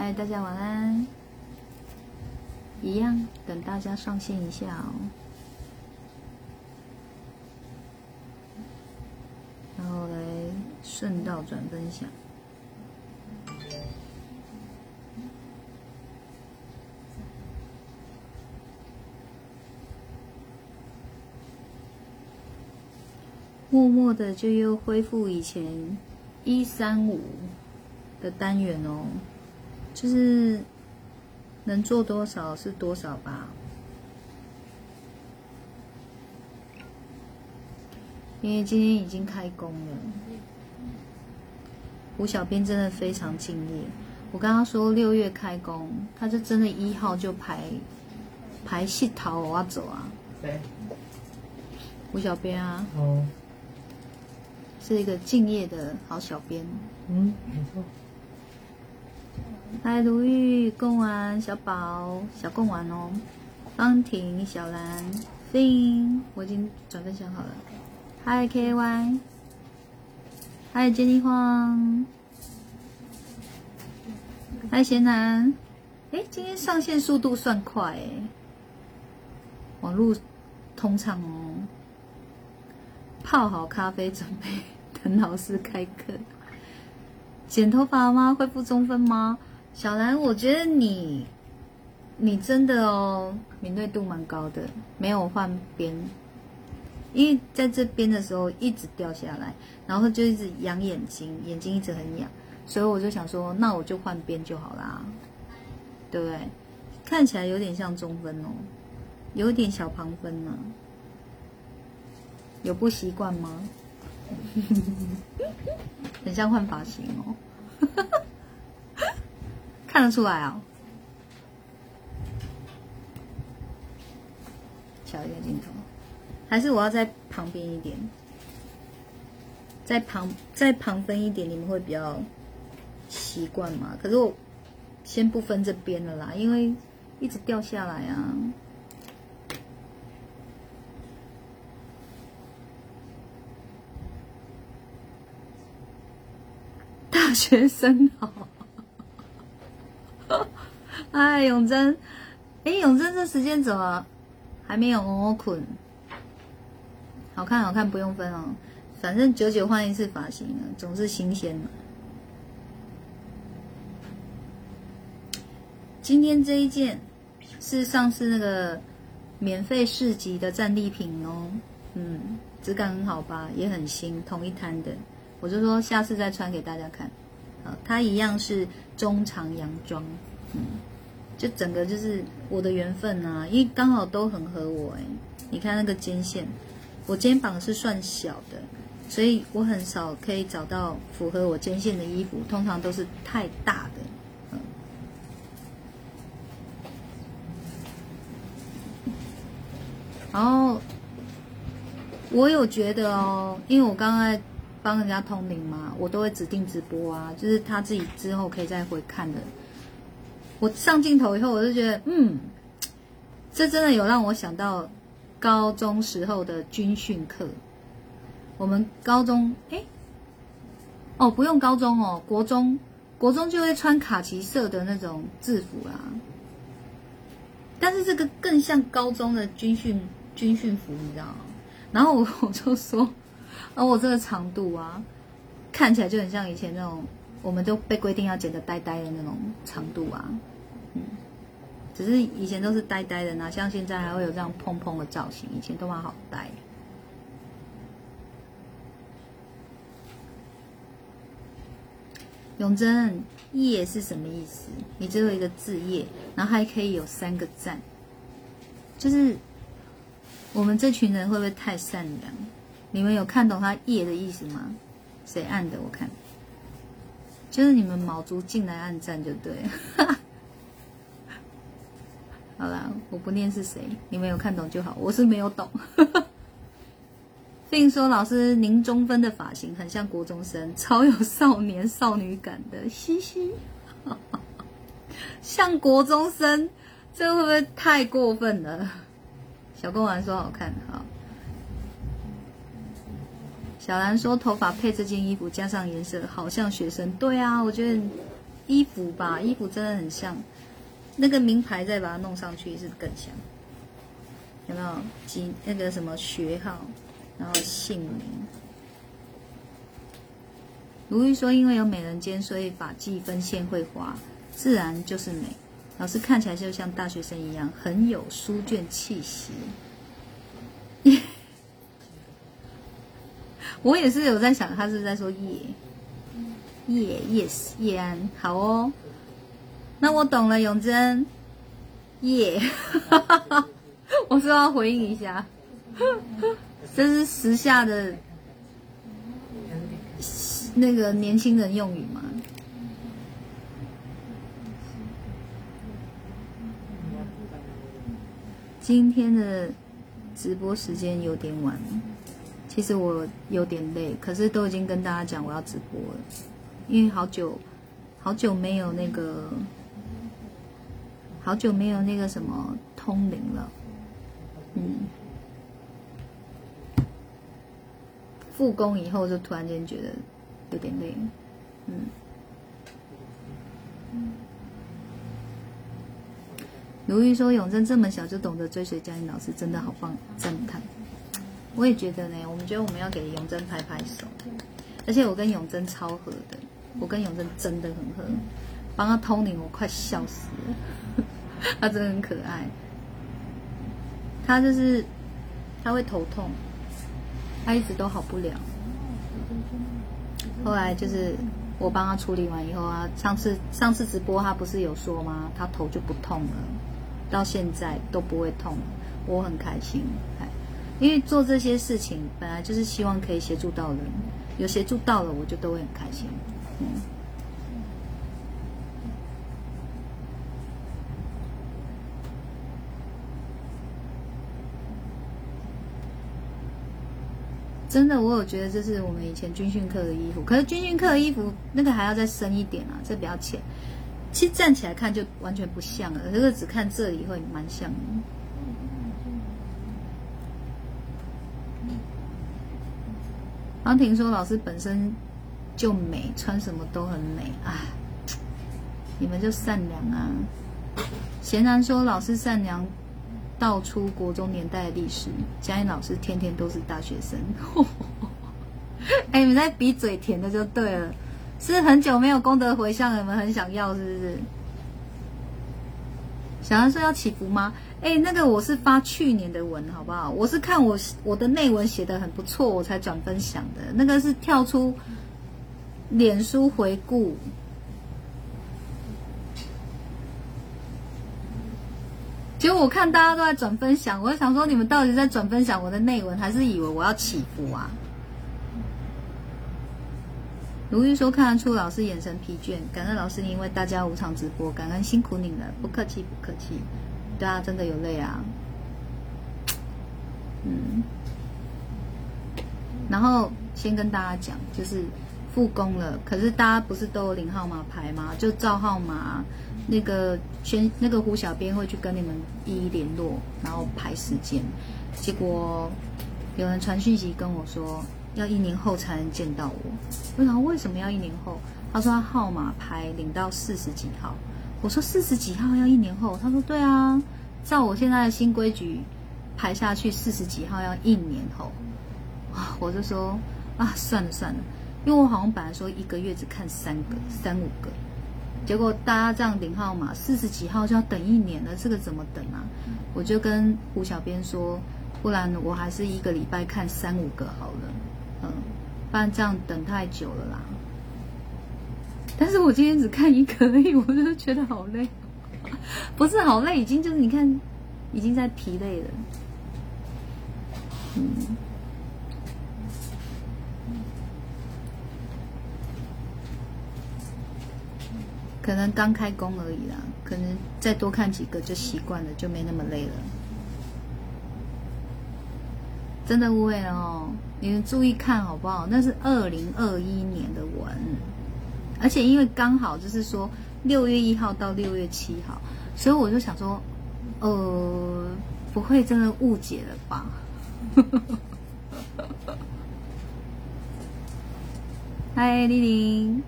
嗨，大家晚安。一样，等大家上线一下哦。然后来顺道转分享。默默的就又恢复以前一三五的单元哦，就是能做多少是多少吧。因为今天已经开工了，吴小编真的非常敬业。我刚刚说六月开工，他就真的一号就排排戏逃我要走啊。谁？吴小编啊。哦。是一个敬业的好小编。嗯，没错。嗨，如玉、贡丸、小宝、小贡丸哦，方婷、小兰、飞我已经转分享好了。嗨，K Y。嗨，杰尼荒。嗨，贤南。哎，今天上线速度算快哎，网络通畅哦。泡好咖啡，准备。等老师开课，剪头发吗？恢复中分吗？小兰，我觉得你，你真的哦，敏锐度蛮高的，没有换边，因为在这边的时候一直掉下来，然后就一直痒眼睛，眼睛一直很痒，所以我就想说，那我就换边就好啦，对不对？看起来有点像中分哦，有点小旁分呢，有不习惯吗？很像换发型哦，看得出来啊。调一下镜头，还是我要在旁边一点，在旁在旁分一点，你们会比较习惯嘛？可是我先不分这边了啦，因为一直掉下来啊。大学生好，哎，永贞，哎，永贞这时间怎么还没有我困？好看好看，不用分哦，反正久久换一次发型啊，总是新鲜嘛。今天这一件是上次那个免费市集的战利品哦，嗯，质感很好吧，也很新，同一摊的。我就说下次再穿给大家看，啊，它一样是中长洋装，嗯，就整个就是我的缘分呐，因为刚好都很合我哎，你看那个肩线，我肩膀是算小的，所以我很少可以找到符合我肩线的衣服，通常都是太大的，嗯，然后我有觉得哦，因为我刚刚。帮人家通灵嘛，我都会指定直播啊，就是他自己之后可以再回看的。我上镜头以后，我就觉得，嗯，这真的有让我想到高中时候的军训课。我们高中，哎，哦，不用高中哦，国中，国中就会穿卡其色的那种制服啦。但是这个更像高中的军训军训服，你知道吗？然后我 我就说。而我这个长度啊，看起来就很像以前那种，我们都被规定要剪的呆呆的那种长度啊，只是以前都是呆呆的，哪像现在还会有这样蓬蓬的造型，以前都蛮好呆。永贞叶是什么意思？你只有一个字叶，然后还可以有三个赞，就是我们这群人会不会太善良？你们有看懂他“夜”的意思吗？谁按的？我看，就是你们卯足进来按赞就对。好啦，我不念是谁，你们有看懂就好。我是没有懂。并说老师，您中分的发型很像国中生，超有少年少女感的，嘻嘻。像国中生，这会不会太过分了？小公丸说好看，好。小兰说：“头发配这件衣服，加上颜色，好像学生。”对啊，我觉得衣服吧，衣服真的很像，那个名牌再把它弄上去是更像。有没有几那个什么学号，然后姓名？如玉说，因为有美人尖，所以发髻分线会滑，自然就是美。老师看起来就像大学生一样，很有书卷气息。我也是有在想，他是在说叶叶 yes 叶安，好哦。那我懂了，永贞耶。我是要回应一下，这是时下的那个年轻人用语吗？今天的直播时间有点晚，其实我有点累，可是都已经跟大家讲我要直播了，因为好久好久没有那个好久没有那个什么通灵了。嗯，复工以后就突然间觉得有点累，嗯。如玉说：“永贞这么小就懂得追随嘉音老师，真的好棒，赞叹。”我也觉得呢，我们觉得我们要给永贞拍拍手，而且我跟永贞超合的，我跟永贞真的很合，帮他通灵，我快笑死了，他真的很可爱。他就是，他会头痛，他一直都好不了。后来就是我帮他处理完以后啊，上次上次直播他不是有说吗？他头就不痛了，到现在都不会痛，我很开心。因为做这些事情本来就是希望可以协助到人，有协助到了，我就都会很开心。嗯。真的，我有觉得这是我们以前军训课的衣服，可是军训课的衣服那个还要再深一点啊，这比较浅。其实站起来看就完全不像了，这个只看这里会蛮像的。方婷说：“老师本身就美，穿什么都很美啊，你们就善良啊。”贤男说：“老师善良。”道出国中年代的历史，嘉音老师天天都是大学生。哎，你们在比嘴甜的就对了，是很久没有功德回向，你们很想要是不是？想要说要祈福吗？哎，那个我是发去年的文，好不好？我是看我我的内文写的很不错，我才转分享的。那个是跳出脸书回顾。结果我看大家都在转分享，我就想说你们到底在转分享我的内文，还是以为我要祈福啊？如玉说看得出老师眼神疲倦，感恩老师因为大家无偿直播，感恩辛苦你了，不客气不客气。对啊，真的有累啊。嗯，然后先跟大家讲，就是复工了，可是大家不是都有领号码牌吗？就照号码。那个宣那个胡小编会去跟你们一一联络，然后排时间。结果有人传讯息跟我说，要一年后才能见到我。我想为什么要一年后？他说他号码牌领到四十几号。我说四十几号要一年后？他说对啊，照我现在的新规矩排下去，四十几号要一年后。啊，我就说啊，算了算了，因为我好像本来说一个月只看三个、三五个。结果大家这样领号码，四十几号就要等一年了，这个怎么等啊？我就跟胡小编说，不然我还是一个礼拜看三五个好了，嗯，不然这样等太久了啦。但是我今天只看一个而已，我就觉得好累，不是好累，已经就是你看，已经在疲累了，嗯。可能刚开工而已啦，可能再多看几个就习惯了，就没那么累了。真的误会了哦，你们注意看好不好？那是二零二一年的文，而且因为刚好就是说六月一号到六月七号，所以我就想说，呃，不会真的误解了吧？嗨，丽玲。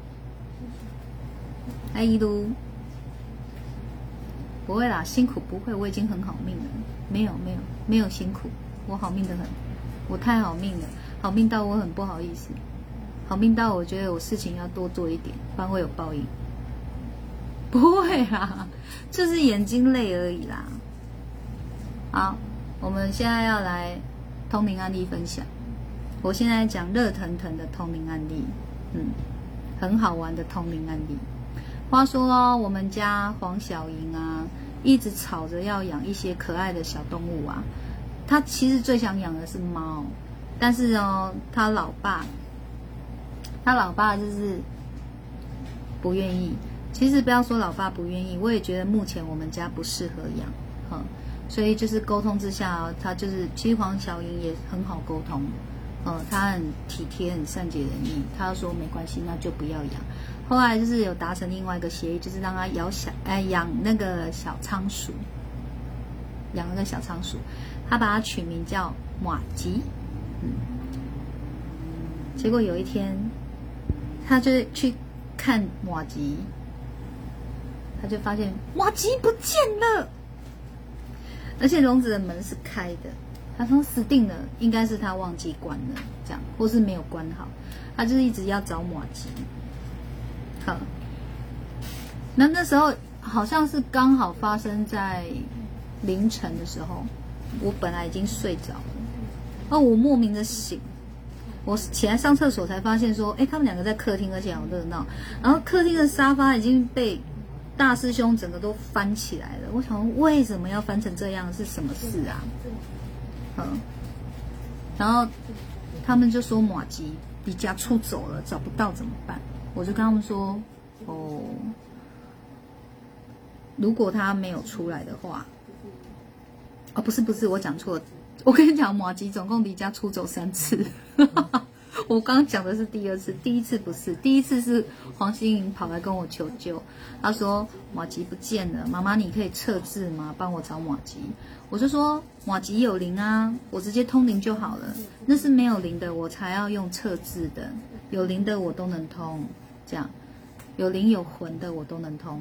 哎，一路。不会啦，辛苦不会，我已经很好命了。没有没有没有辛苦，我好命的很，我太好命了，好命到我很不好意思，好命到我觉得我事情要多做一点，不然会有报应。不会啦，就是眼睛累而已啦。好，我们现在要来通灵案例分享。我现在讲热腾腾的通灵案例，嗯，很好玩的通灵案例。话说哦，我们家黄小莹啊，一直吵着要养一些可爱的小动物啊。他其实最想养的是猫，但是哦，他老爸，他老爸就是不愿意。其实不要说老爸不愿意，我也觉得目前我们家不适合养，哈。所以就是沟通之下，他就是其实黄小莹也很好沟通，呃，他很体贴，很善解人意。他说没关系，那就不要养。后来就是有达成另外一个协议，就是让他养小哎养那个小仓鼠，养那个小仓鼠，他把它取名叫马吉，嗯，结果有一天，他就去看马吉，他就发现马吉不见了，而且笼子的门是开的，他说死定了，应该是他忘记关了，这样或是没有关好，他就是一直要找马吉。好，那那时候好像是刚好发生在凌晨的时候，我本来已经睡着了，哦，我莫名的醒，我起来上厕所才发现说，哎，他们两个在客厅，而且好热闹，然后客厅的沙发已经被大师兄整个都翻起来了，我想为什么要翻成这样，是什么事啊？嗯，然后他们就说马吉离家出走了，找不到怎么办？我就跟他们说：“哦，如果他没有出来的话，哦，不是不是，我讲错了。我跟你讲，马吉总共离家出走三次。我刚讲的是第二次，第一次不是，第一次是黄心颖跑来跟我求救，他说马吉不见了，妈妈你可以测字吗？帮我找马吉。我就说马吉有灵啊，我直接通灵就好了。那是没有灵的，我才要用测字的。有灵的我都能通。”这样，有灵有魂的我都能通。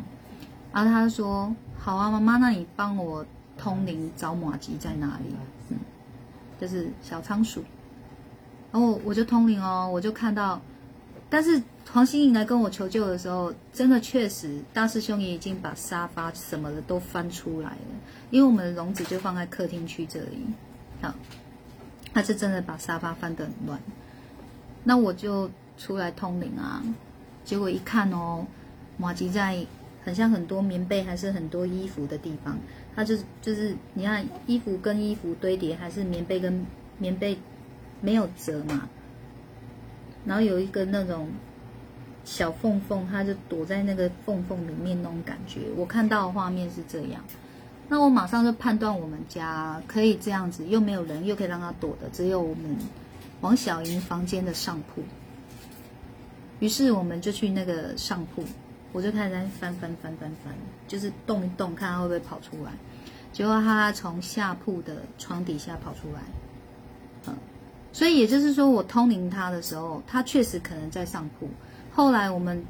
然后他说：“好啊，妈妈，那你帮我通灵找马吉在哪里？”嗯，就是小仓鼠。然后我就通灵哦，我就看到，但是黄心颖来跟我求救的时候，真的确实大师兄也已经把沙发什么的都翻出来了，因为我们的笼子就放在客厅区这里。好，他是真的把沙发翻得很乱。那我就出来通灵啊。结果一看哦，马吉在很像很多棉被还是很多衣服的地方，它就是就是你看衣服跟衣服堆叠，还是棉被跟棉被没有折嘛，然后有一个那种小缝缝，它就躲在那个缝缝里面那种感觉。我看到的画面是这样，那我马上就判断我们家可以这样子，又没有人，又可以让它躲的，只有我们王小莹房间的上铺。于是我们就去那个上铺，我就开始在翻翻翻翻翻，就是动一动，看他会不会跑出来。结果他从下铺的床底下跑出来，嗯，所以也就是说，我通灵他的时候，他确实可能在上铺。后来我们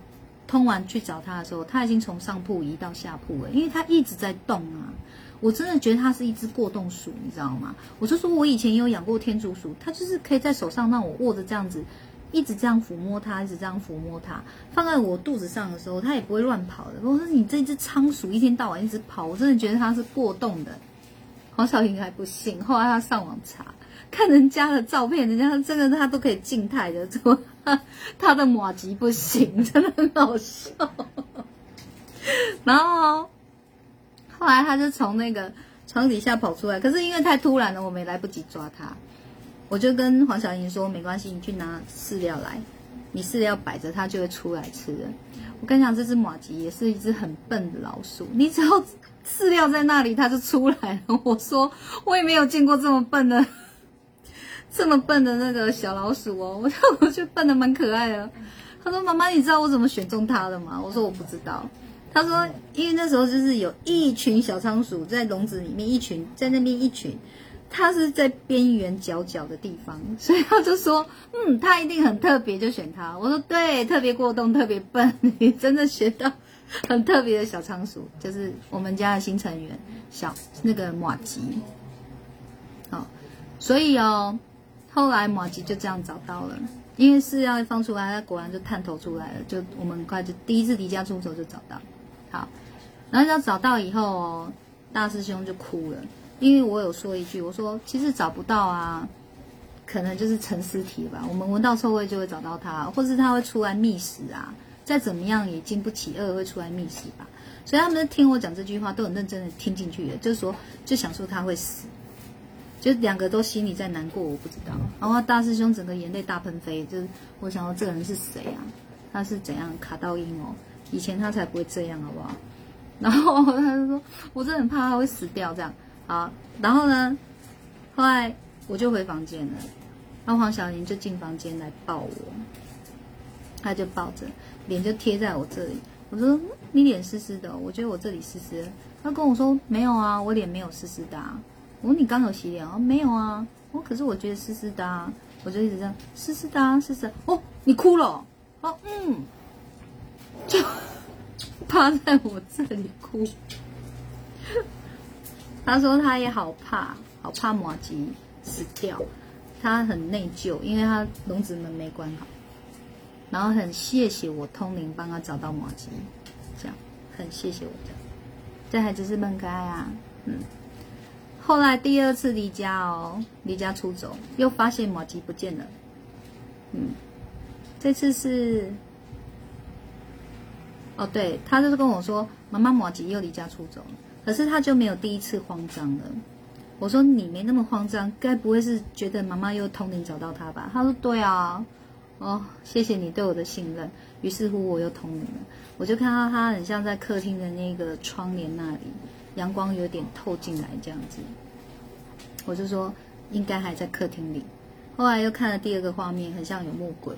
通完去找他的时候，他已经从上铺移到下铺了，因为他一直在动啊。我真的觉得它是一只过洞鼠，你知道吗？我就说我以前也有养过天竺鼠，它就是可以在手上让我握着这样子。一直这样抚摸它，一直这样抚摸它，放在我肚子上的时候，它也不会乱跑的。我说你这只仓鼠一天到晚一直跑，我真的觉得它是过动的。黄小莹还不信，后来他上网查，看人家的照片，人家真的他都可以静态的，怎么他的马吉不行，真的很好笑。然后后来他就从那个 床底下跑出来，可是因为太突然了，我没来不及抓他。我就跟黄小莹说：“没关系，你去拿饲料来，你饲料摆着，它就会出来吃的。”我跟你讲，这只马吉也是一只很笨的老鼠，你只要饲料在那里，它就出来了。我说我也没有见过这么笨的，这么笨的那个小老鼠哦。我我觉得笨的蛮可爱的。他说：“妈妈，你知道我怎么选中它的吗？”我说：“我不知道。”他说：“因为那时候就是有一群小仓鼠在笼子里面，一群在那边，一群。”他是在边缘角角的地方，所以他就说：“嗯，他一定很特别，就选他。”我说：“对，特别过动，特别笨。”你真的学到很特别的小仓鼠，就是我们家的新成员小那个马吉。好，所以哦，后来马吉就这样找到了，因为是要放出来，它果然就探头出来了，就我们很快就第一次离家出走就找到。好，然后要找到以后哦，大师兄就哭了，因为我有说一句，我说其实找不到啊，可能就是成尸体吧，我们闻到臭味就会找到它，或是它会出来觅食啊。再怎么样也经不起饿，会出来觅食吧。所以他们听我讲这句话，都很认真的听进去的，就是说，就想说他会死，就两个都心里在难过，我不知道。然后大师兄整个眼泪大喷飞，就是我想说这个人是谁啊？他是怎样卡到音哦？以前他才不会这样，好不好？然后他就说，我真的很怕他会死掉这样。好，然后呢，后来我就回房间了，然后黄小玲就进房间来抱我，他就抱着。脸就贴在我这里，我说你脸湿湿的，我觉得我这里湿湿。他跟我说没有啊，我脸没有湿湿的。我说你刚有洗脸啊？没有啊。我可是我觉得湿湿的啊。我就一直这样湿湿的啊，湿湿。哦，你哭了？哦，嗯，就趴在我这里哭。他说他也好怕，好怕马吉死掉，他很内疚，因为他笼子门没关好。然后很谢谢我通灵帮他找到马吉，这样很谢谢我这样，这孩子是很可爱啊，嗯。后来第二次离家哦，离家出走，又发现马吉不见了，嗯。这次是，哦，对他就是跟我说，妈妈马吉又离家出走了，可是他就没有第一次慌张了。我说你没那么慌张，该不会是觉得妈妈又通灵找到他吧？他说对啊。哦，谢谢你对我的信任。于是乎，我又通灵了。我就看到他很像在客厅的那个窗帘那里，阳光有点透进来这样子。我就说应该还在客厅里。后来又看了第二个画面，很像有木鬼。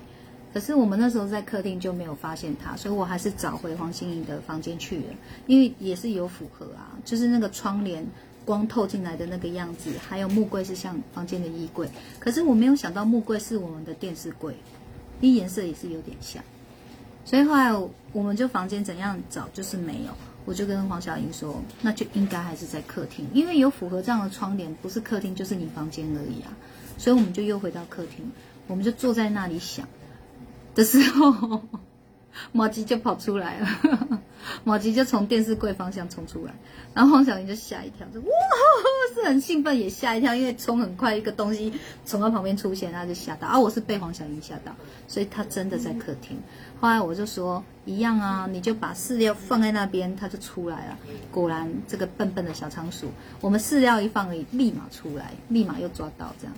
可是我们那时候在客厅就没有发现他，所以我还是找回黄心颖的房间去了，因为也是有符合啊，就是那个窗帘光透进来的那个样子，还有木柜是像房间的衣柜。可是我没有想到木柜是我们的电视柜。一颜色也是有点像，所以后来我们就房间怎样找就是没有，我就跟黄小莹说，那就应该还是在客厅，因为有符合这样的窗帘，不是客厅就是你房间而已啊，所以我们就又回到客厅，我们就坐在那里想的时候。毛吉就跑出来了，毛吉就从电视柜方向冲出来，然后黄小云就吓一跳，就哇，是很兴奋也吓一跳，因为冲很快，一个东西从他旁边出现，他就吓到。啊，我是被黄小云吓到，所以他真的在客厅。后来我就说一样啊，你就把饲料放在那边，他就出来了。果然这个笨笨的小仓鼠，我们饲料一放，立马出来，立马又抓到这样。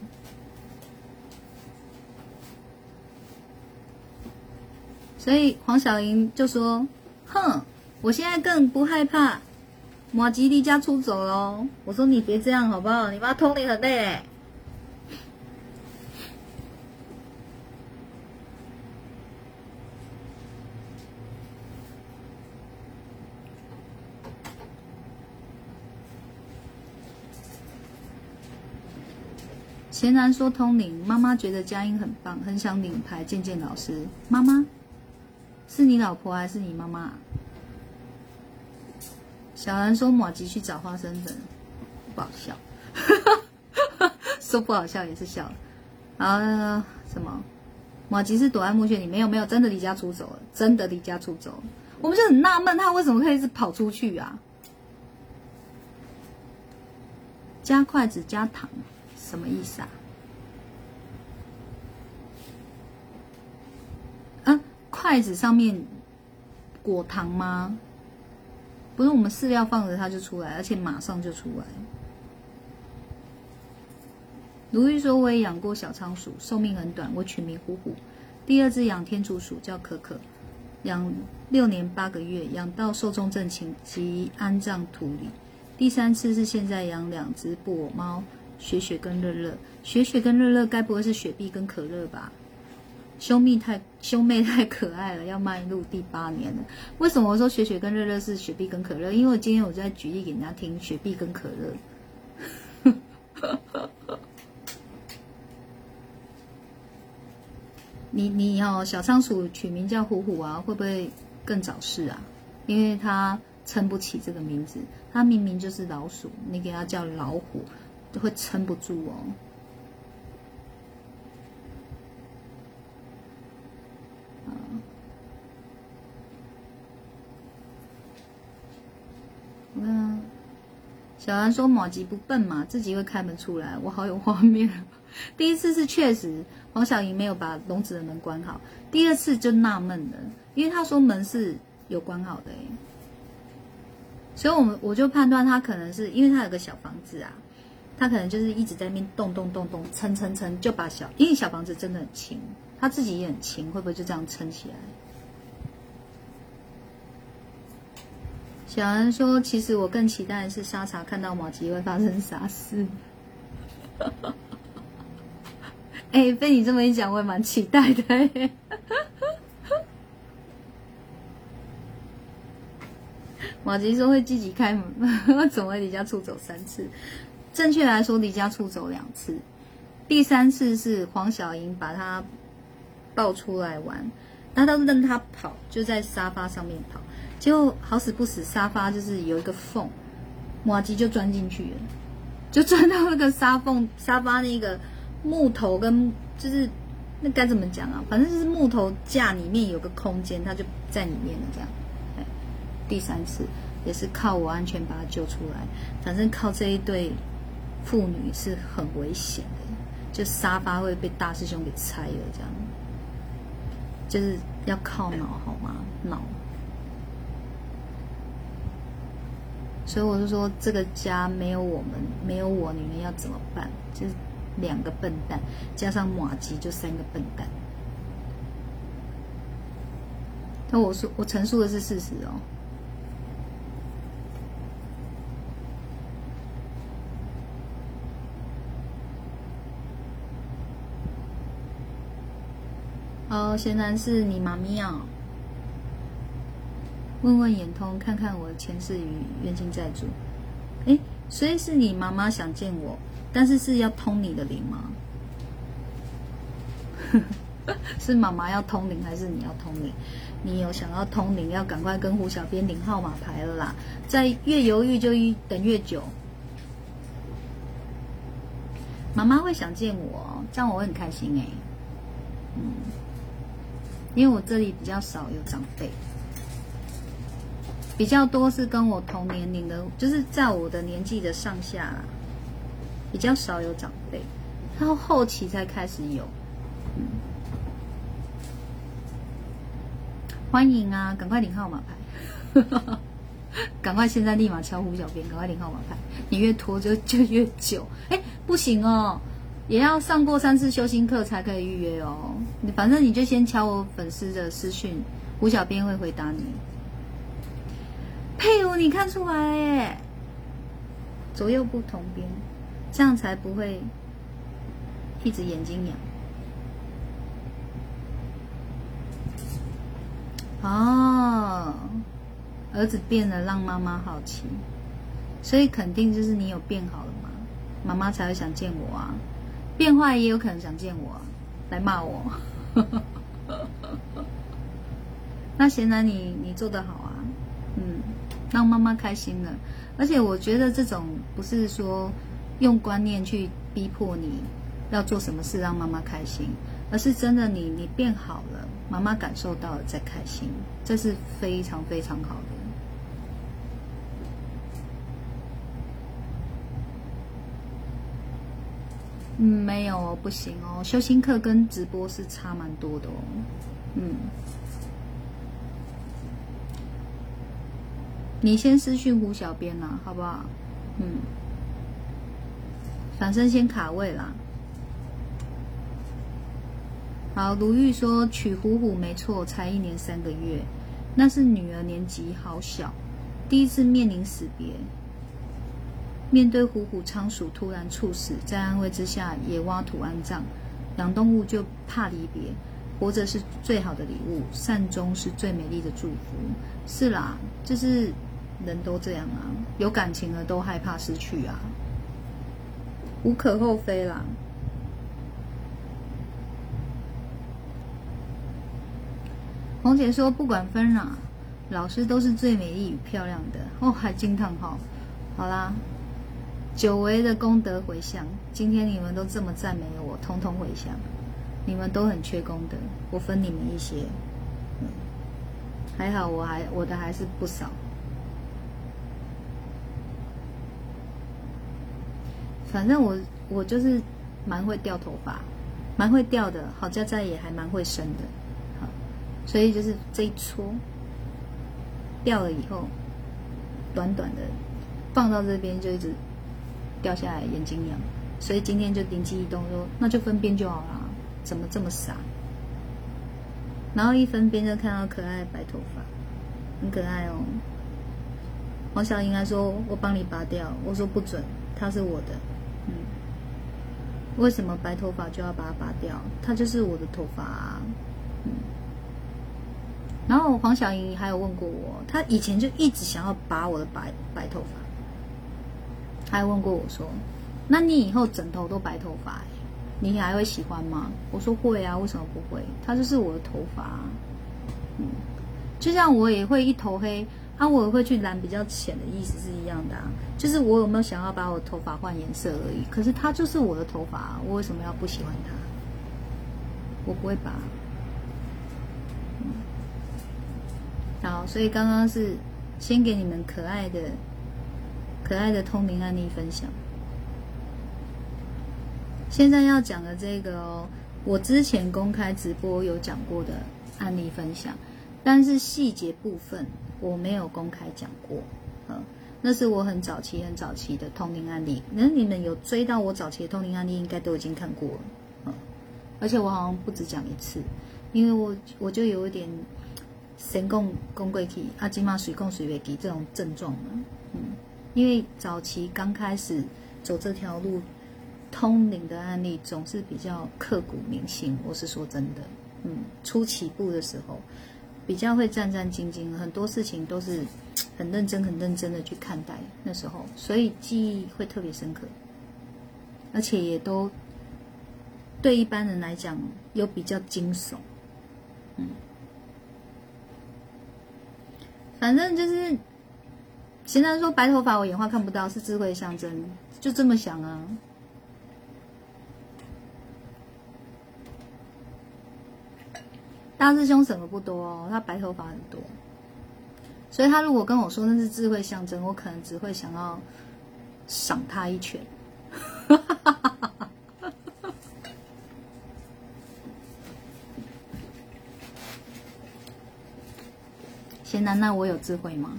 所以黄小莹就说：“哼，我现在更不害怕马吉离家出走喽。”我说：“你别这样好不好？你妈通灵很累。”贤男说通灵，妈妈觉得佳音很棒，很想领牌见见老师。妈妈。是你老婆还是你妈妈？小兰说：“马吉去找花生粉，不好笑。说不好笑也是笑。啊，什么？马吉是躲在墓穴里？没有，没有，真的离家出走了，真的离家出走。我们就很纳闷，他为什么可以是跑出去啊？加筷子加糖，什么意思啊？”筷子上面裹糖吗？不是，我们饲料放着它就出来，而且马上就出来。卢玉说：“我也养过小仓鼠，寿命很短，我取名虎虎。第二只养天竺鼠叫可可，养六年八个月，养到寿终正寝及安葬土里。第三次是现在养两只布偶猫，雪雪跟乐乐。雪雪跟乐乐该不会是雪碧跟可乐吧？”兄妹太兄妹太可爱了，要迈入第八年了。为什么我说雪雪跟乐乐是雪碧跟可乐？因为我今天我在举例给人家听，雪碧跟可乐。你你哦，小仓鼠取名叫虎虎啊，会不会更早逝啊？因为它撑不起这个名字。它明明就是老鼠，你给它叫老虎，会撑不住哦。嗯，小兰说：“马吉不笨嘛，自己会开门出来。”我好有画面。第一次是确实黄小莹没有把笼子的门关好，第二次就纳闷了，因为他说门是有关好的所以我们我就判断他可能是因为他有个小房子啊，他可能就是一直在那边动动动动撑撑撑，就把小因为小房子真的很轻，他自己也很轻，会不会就这样撑起来？小安说：“其实我更期待的是沙茶看到马吉会发生啥事。”哎，被你这么一讲，我也蛮期待的。马吉说会积极开门，怎么离家出走三次？正确来说，离家出走两次。第三次是黄小莹把他抱出来玩，他都任他跑，就在沙发上面跑。结果好死不死，沙发就是有一个缝，马吉就钻进去了，就钻到那个沙缝沙发那个木头跟就是那该怎么讲啊？反正就是木头架里面有个空间，他就在里面了。这样，第三次也是靠我安全把他救出来。反正靠这一对妇女是很危险的，就沙发会被大师兄给拆了。这样，就是要靠脑好吗？脑。所以我就说，这个家没有我们，没有我，你们要怎么办？就是两个笨蛋，加上马吉，就三个笨蛋。那我说，我陈述的是事实哦。哦，现在是你妈咪啊。问问眼通，看看我前世与冤亲债主。哎，所以是你妈妈想见我，但是是要通你的灵吗？是妈妈要通灵，还是你要通灵？你有想要通灵，要赶快跟胡小编领号码牌了啦！在越犹豫就越等越久。妈妈会想见我，这样我会很开心哎。嗯，因为我这里比较少有长辈。比较多是跟我同年龄的，就是在我的年纪的上下，比较少有长辈，然后期才开始有。欢迎啊，赶快领号码牌，赶快现在立马敲胡小编，赶快领号码牌，你越拖就 就越久。哎，不行哦，也要上过三次修心课才可以预约哦。你反正你就先敲我粉丝的私讯，胡小编会回答你。你看出来耶？左右不同边，这样才不会一直眼睛痒。哦，儿子变了，让妈妈好奇，所以肯定就是你有变好了嘛，妈妈才会想见我啊。变坏也有可能想见我，来骂我。那显然你你做得好啊，让妈妈开心了，而且我觉得这种不是说用观念去逼迫你要做什么事让妈妈开心，而是真的你你变好了，妈妈感受到了在开心，这是非常非常好的。嗯，没有不行哦，修心课跟直播是差蛮多的哦，嗯。你先私讯胡小编啦，好不好？嗯，反正先卡位啦。好，卢玉说娶虎虎没错，才一年三个月，那是女儿年纪好小，第一次面临死别，面对虎虎仓鼠突然猝死，在安慰之下也挖土安葬。养动物就怕离别，活着是最好的礼物，善终是最美丽的祝福。是啦，就是。人都这样啊，有感情了都害怕失去啊，无可厚非啦。红姐说，不管分哪，老师都是最美丽与漂亮的哦，还惊叹号。好啦，久违的功德回向，今天你们都这么赞美我，通通回向。你们都很缺功德，我分你们一些。嗯，还好我还我的还是不少。反正我我就是蛮会掉头发，蛮会掉的。好家在也还蛮会生的，好，所以就是这一撮掉了以后，短短的放到这边就一直掉下来，眼睛痒。所以今天就灵机一动说，那就分边就好了。怎么这么傻？然后一分边就看到可爱的白头发，很可爱哦。黄小英还说：“我帮你拔掉。”我说：“不准，它是我的。”为什么白头发就要把它拔掉？它就是我的头发。嗯。然后黄小英还有问过我，她以前就一直想要拔我的白白头发，还问过我说：“那你以后枕头都白头发？”你还会喜欢吗？我说会啊，为什么不会？它就是我的头发，嗯，就像我也会一头黑，啊，我会去染比较浅的意思是一样的啊，就是我有没有想要把我头发换颜色而已。可是它就是我的头发，我为什么要不喜欢它？我不会拔。嗯，好，所以刚刚是先给你们可爱的、可爱的通灵案例分享。现在要讲的这个哦，我之前公开直播有讲过的案例分享，但是细节部分我没有公开讲过，嗯，那是我很早期、很早期的通灵案例。那你们有追到我早期的通灵案例，应该都已经看过了，嗯，而且我好像不止讲一次，因为我我就有一点神供供贵体阿金马水供水位体这种症状嘛，嗯，因为早期刚开始走这条路。通灵的案例总是比较刻骨铭心，我是说真的，嗯，初起步的时候比较会战战兢兢，很多事情都是 很认真、很认真的去看待，那时候，所以记忆会特别深刻，而且也都对一般人来讲有比较惊悚，嗯，反正就是现在说白头发我眼花看不到是智慧象征，就这么想啊。大师兄什么不多哦，他白头发很多，所以他如果跟我说那是智慧象征，我可能只会想要赏他一拳。贤男，那我有智慧吗？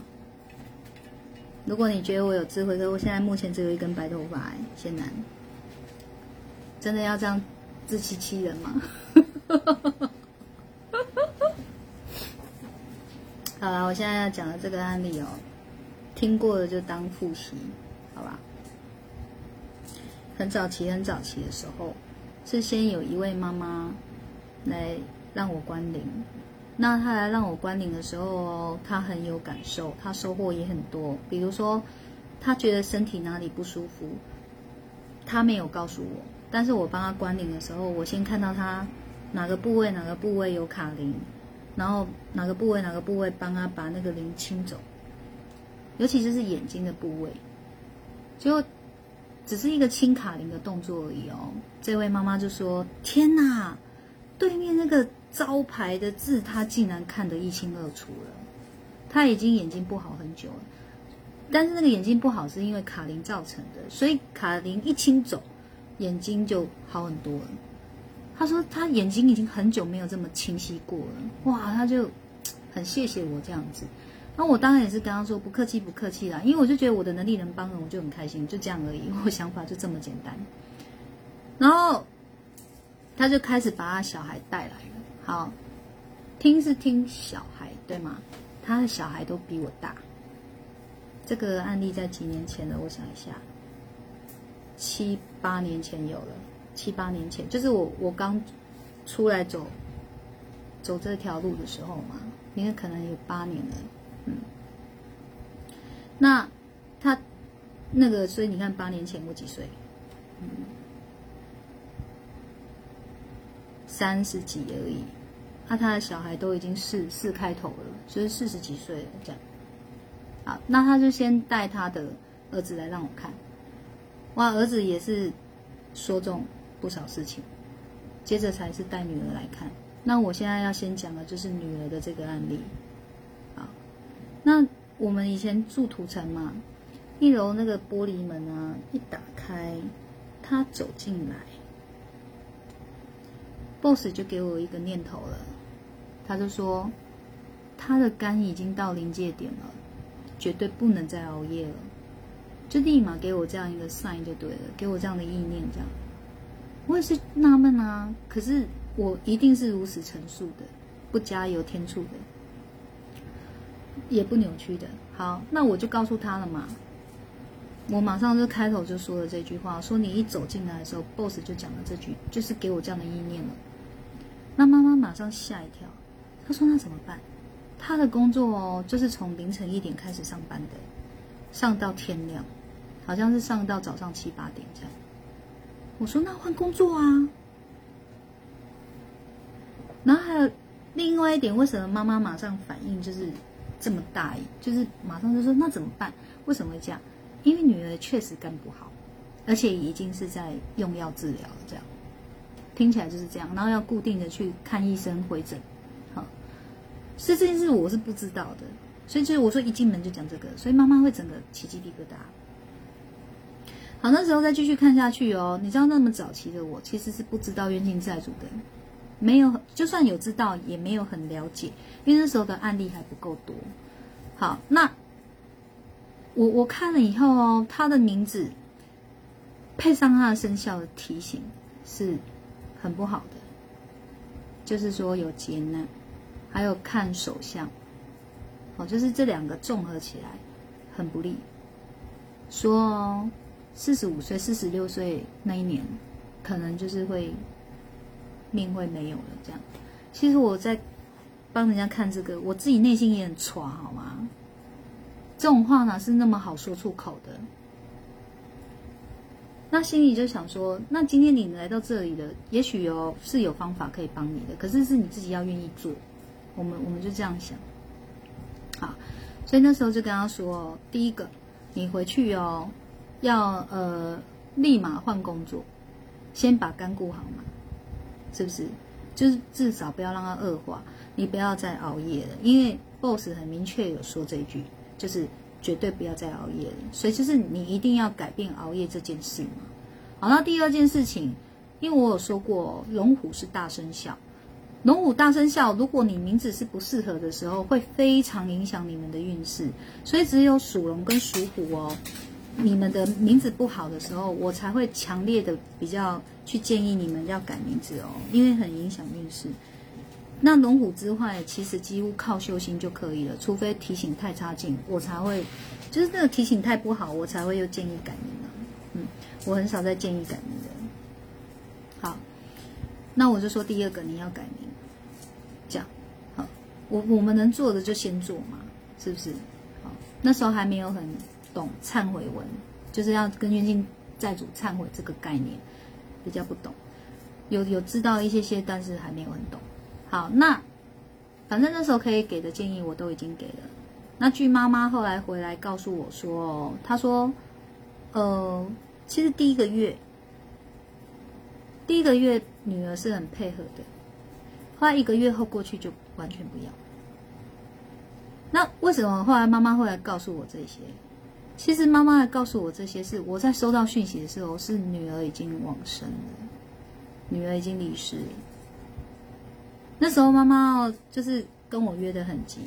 如果你觉得我有智慧，可我现在目前只有一根白头发，贤男，真的要这样自欺欺人吗？好了，我现在要讲的这个案例哦，听过的就当复习，好吧？很早期、很早期的时候，是先有一位妈妈来让我关灵。那她来让我关灵的时候，她很有感受，她收获也很多。比如说，她觉得身体哪里不舒服，她没有告诉我，但是我帮她关灵的时候，我先看到她哪个部位、哪个部位有卡灵。然后哪个部位哪个部位帮他把那个灵清走，尤其是是眼睛的部位，就只是一个清卡灵的动作而已哦。这位妈妈就说：“天哪，对面那个招牌的字，他竟然看得一清二楚了。他已经眼睛不好很久了，但是那个眼睛不好是因为卡灵造成的，所以卡灵一清走，眼睛就好很多了。”他说他眼睛已经很久没有这么清晰过了，哇，他就很谢谢我这样子。那我当然也是跟他说不客气不客气啦，因为我就觉得我的能力能帮人，我就很开心，就这样而已。我想法就这么简单。然后他就开始把他小孩带来了。好，听是听小孩对吗？他的小孩都比我大。这个案例在几年前了？我想一下，七八年前有了。七八年前，就是我我刚出来走走这条路的时候嘛，应该可能有八年了，嗯。那他那个，所以你看，八年前我几岁？嗯，三十几而已。啊，他的小孩都已经四四开头了，就是四十几岁了这样。好，那他就先带他的儿子来让我看，哇，儿子也是说中不少事情，接着才是带女儿来看。那我现在要先讲的就是女儿的这个案例。啊，那我们以前住土城嘛，一楼那个玻璃门啊，一打开，他走进来，boss 就给我一个念头了，他就说他的肝已经到临界点了。绝对不能再熬夜了，就立马给我这样一个 sign 就对了，给我这样的意念，这样。我也是纳闷啊，可是我一定是如此陈述的，不加油添醋的，也不扭曲的。好，那我就告诉他了嘛，我马上就开头就说了这句话，说你一走进来的时候，boss 就讲了这句，就是给我这样的意念了。那妈妈马上吓一跳，她说那怎么办？她的工作哦，就是从凌晨一点开始上班的，上到天亮，好像是上到早上七八点这样。我说那换工作啊。然后还有另外一点，为什么妈妈马上反应就是这么大？就是马上就说那怎么办？为什么会这样？因为女儿确实肝不好，而且已经是在用药治疗，这样听起来就是这样。然后要固定的去看医生回诊。好是这件事我是不知道的，所以就是我说一进门就讲这个，所以妈妈会整个起鸡皮疙瘩。好，那时候再继续看下去哦。你知道那么早期的我其实是不知道冤亲债主的，没有，就算有知道也没有很了解，因为那时候的案例还不够多。好，那我我看了以后哦，他的名字配上他的生肖的提醒是很不好的，就是说有劫难。还有看手相，哦，就是这两个综合起来很不利。说哦四十五岁、四十六岁那一年，可能就是会命会没有了。这样，其实我在帮人家看这个，我自己内心也很抓，好吗？这种话哪是那么好说出口的？那心里就想说，那今天你来到这里的，也许有是有方法可以帮你的，可是是你自己要愿意做。我们我们就这样想，好，所以那时候就跟他说，第一个，你回去哦，要呃立马换工作，先把肝顾好嘛，是不是？就是至少不要让它恶化，你不要再熬夜了，因为 boss 很明确有说这一句，就是绝对不要再熬夜了，所以就是你一定要改变熬夜这件事嘛。好，那第二件事情，因为我有说过，龙虎是大生肖。龙虎大生肖，如果你名字是不适合的时候，会非常影响你们的运势。所以只有属龙跟属虎哦，你们的名字不好的时候，我才会强烈的比较去建议你们要改名字哦，因为很影响运势。那龙虎之坏，其实几乎靠修心就可以了，除非提醒太差劲，我才会，就是那个提醒太不好，我才会又建议改名了。嗯，我很少再建议改名的。好，那我就说第二个，你要改名。这样好我我们能做的就先做嘛，是不是？好，那时候还没有很懂忏悔文，就是要跟冤亲债主忏悔这个概念，比较不懂。有有知道一些些，但是还没有很懂。好，那反正那时候可以给的建议我都已经给了。那据妈妈后来回来告诉我说，她说，呃，其实第一个月，第一个月女儿是很配合的。后来一个月后过去就完全不要。那为什么后来妈妈会来告诉我这些？其实妈妈告诉我这些是我在收到讯息的时候，是女儿已经往生了，女儿已经离世了。那时候妈妈就是跟我约的很急，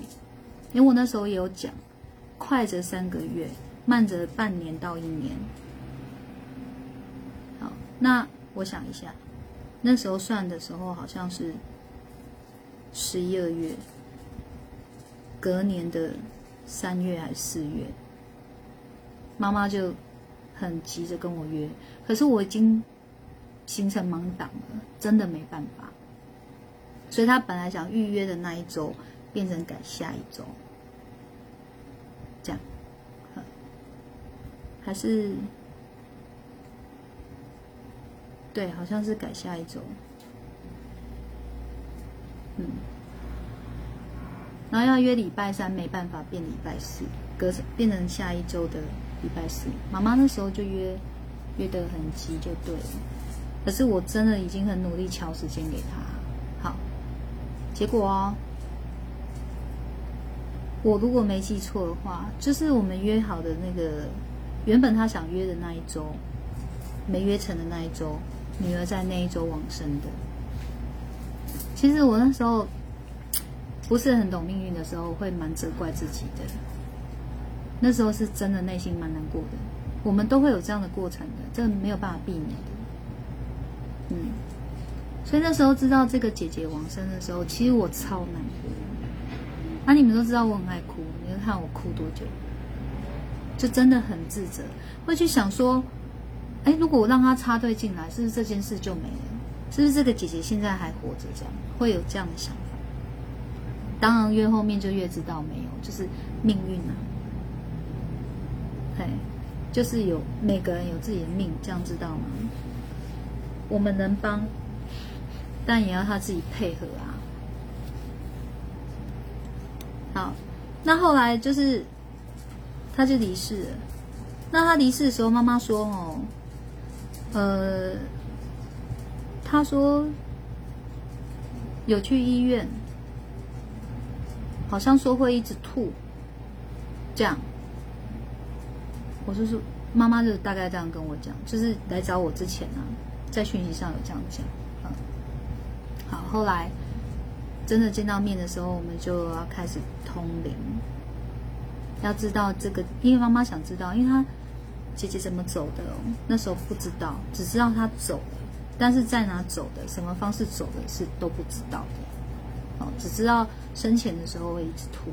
因为我那时候也有讲，快则三个月，慢则半年到一年。好，那我想一下，那时候算的时候好像是。十一二月，隔年的三月还是四月，妈妈就很急着跟我约，可是我已经行程满档了，真的没办法。所以他本来想预约的那一周，变成改下一周，这样，还是对，好像是改下一周。嗯。然后要约礼拜三，没办法变礼拜四，隔变成下一周的礼拜四。妈妈那时候就约约得很急，就对了。可是我真的已经很努力敲时间给他，好，结果哦，我如果没记错的话，就是我们约好的那个，原本他想约的那一周，没约成的那一周，女儿在那一周往生的。其实我那时候。不是很懂命运的时候，会蛮责怪自己的。那时候是真的内心蛮难过的。我们都会有这样的过程的，这没有办法避免的。嗯，所以那时候知道这个姐姐往生的时候，其实我超难过。啊，你们都知道我很爱哭，你们看我哭多久？就真的很自责，会去想说，哎，如果我让她插队进来，是不是这件事就没了？是不是这个姐姐现在还活着？这样会有这样的想法。当然，越后面就越知道没有，就是命运啊。嘿，就是有每个人有自己的命，这样知道吗？我们能帮，但也要他自己配合啊。好，那后来就是他就离世了。那他离世的时候，妈妈说：“哦，呃，他说有去医院。”好像说会一直吐，这样，我就是妈妈就大概这样跟我讲，就是来找我之前啊，在讯息上有这样讲，嗯，好，后来真的见到面的时候，我们就要开始通灵，要知道这个，因为妈妈想知道，因为她姐姐怎么走的，那时候不知道，只知道她走了，但是在哪走的，什么方式走的，是都不知道的。哦，只知道生前的时候会一直吐。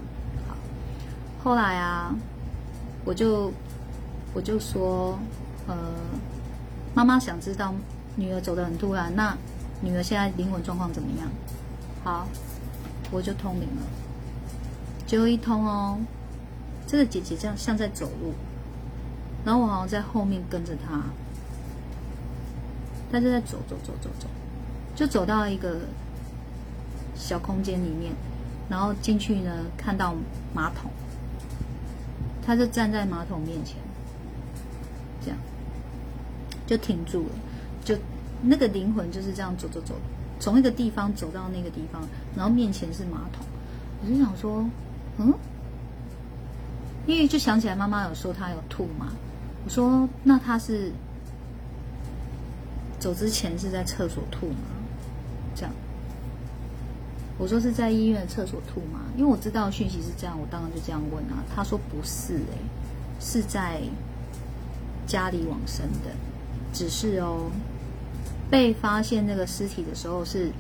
好，后来啊，我就我就说，呃，妈妈想知道女儿走得很突然，那女儿现在灵魂状况怎么样？好，我就通灵了。结果一通哦，这个姐姐这样像在走路，然后我好像在后面跟着她，她就在走走走走走，就走到一个。小空间里面，然后进去呢，看到马桶，他就站在马桶面前，这样就停住了，就那个灵魂就是这样走走走，从一个地方走到那个地方，然后面前是马桶，我就想说，嗯，因为就想起来妈妈有说她有吐嘛，我说那她是走之前是在厕所吐吗？这样。我说是在医院的厕所吐吗？因为我知道讯息是这样，我当然就这样问啊。他说不是，哎，是在家里往生的，只是哦，被发现那个尸体的时候是，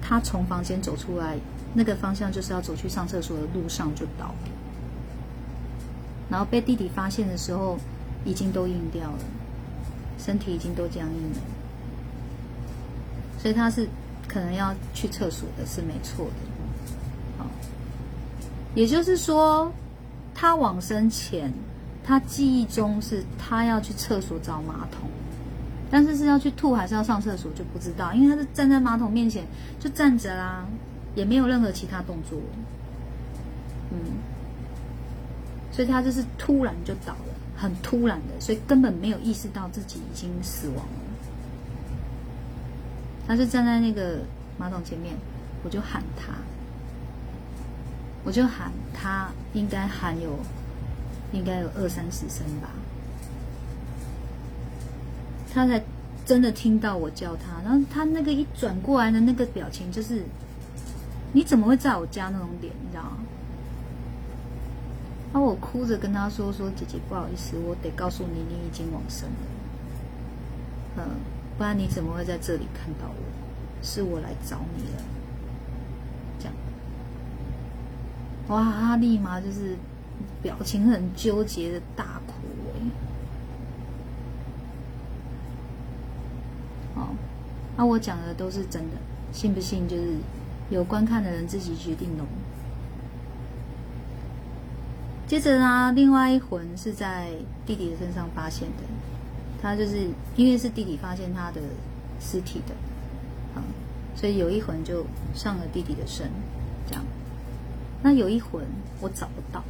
他从房间走出来，那个方向就是要走去上厕所的路上就倒了，然后被弟弟发现的时候，已经都硬掉了，身体已经都僵硬了，所以他是。可能要去厕所的是没错的，好，也就是说，他往生前，他记忆中是他要去厕所找马桶，但是是要去吐还是要上厕所就不知道，因为他是站在马桶面前就站着啦，也没有任何其他动作，嗯，所以他就是突然就倒了，很突然的，所以根本没有意识到自己已经死亡了。他是站在那个马桶前面，我就喊他，我就喊他，应该喊有，应该有二三十声吧。他才真的听到我叫他，然后他那个一转过来的那个表情，就是你怎么会在我家那种脸，你知道吗？然后我哭着跟他说：“说姐姐不好意思，我得告诉你，你已经往生了。”嗯。不然你怎么会在这里看到我？是我来找你了。这样，哇，他立马就是表情很纠结的大哭哎。哦，那我讲的都是真的，信不信就是有观看的人自己决定喽。接着呢，另外一魂是在弟弟的身上发现的。他就是因为是弟弟发现他的尸体的，啊，所以有一魂就上了弟弟的身，这样。那有一魂我找不到，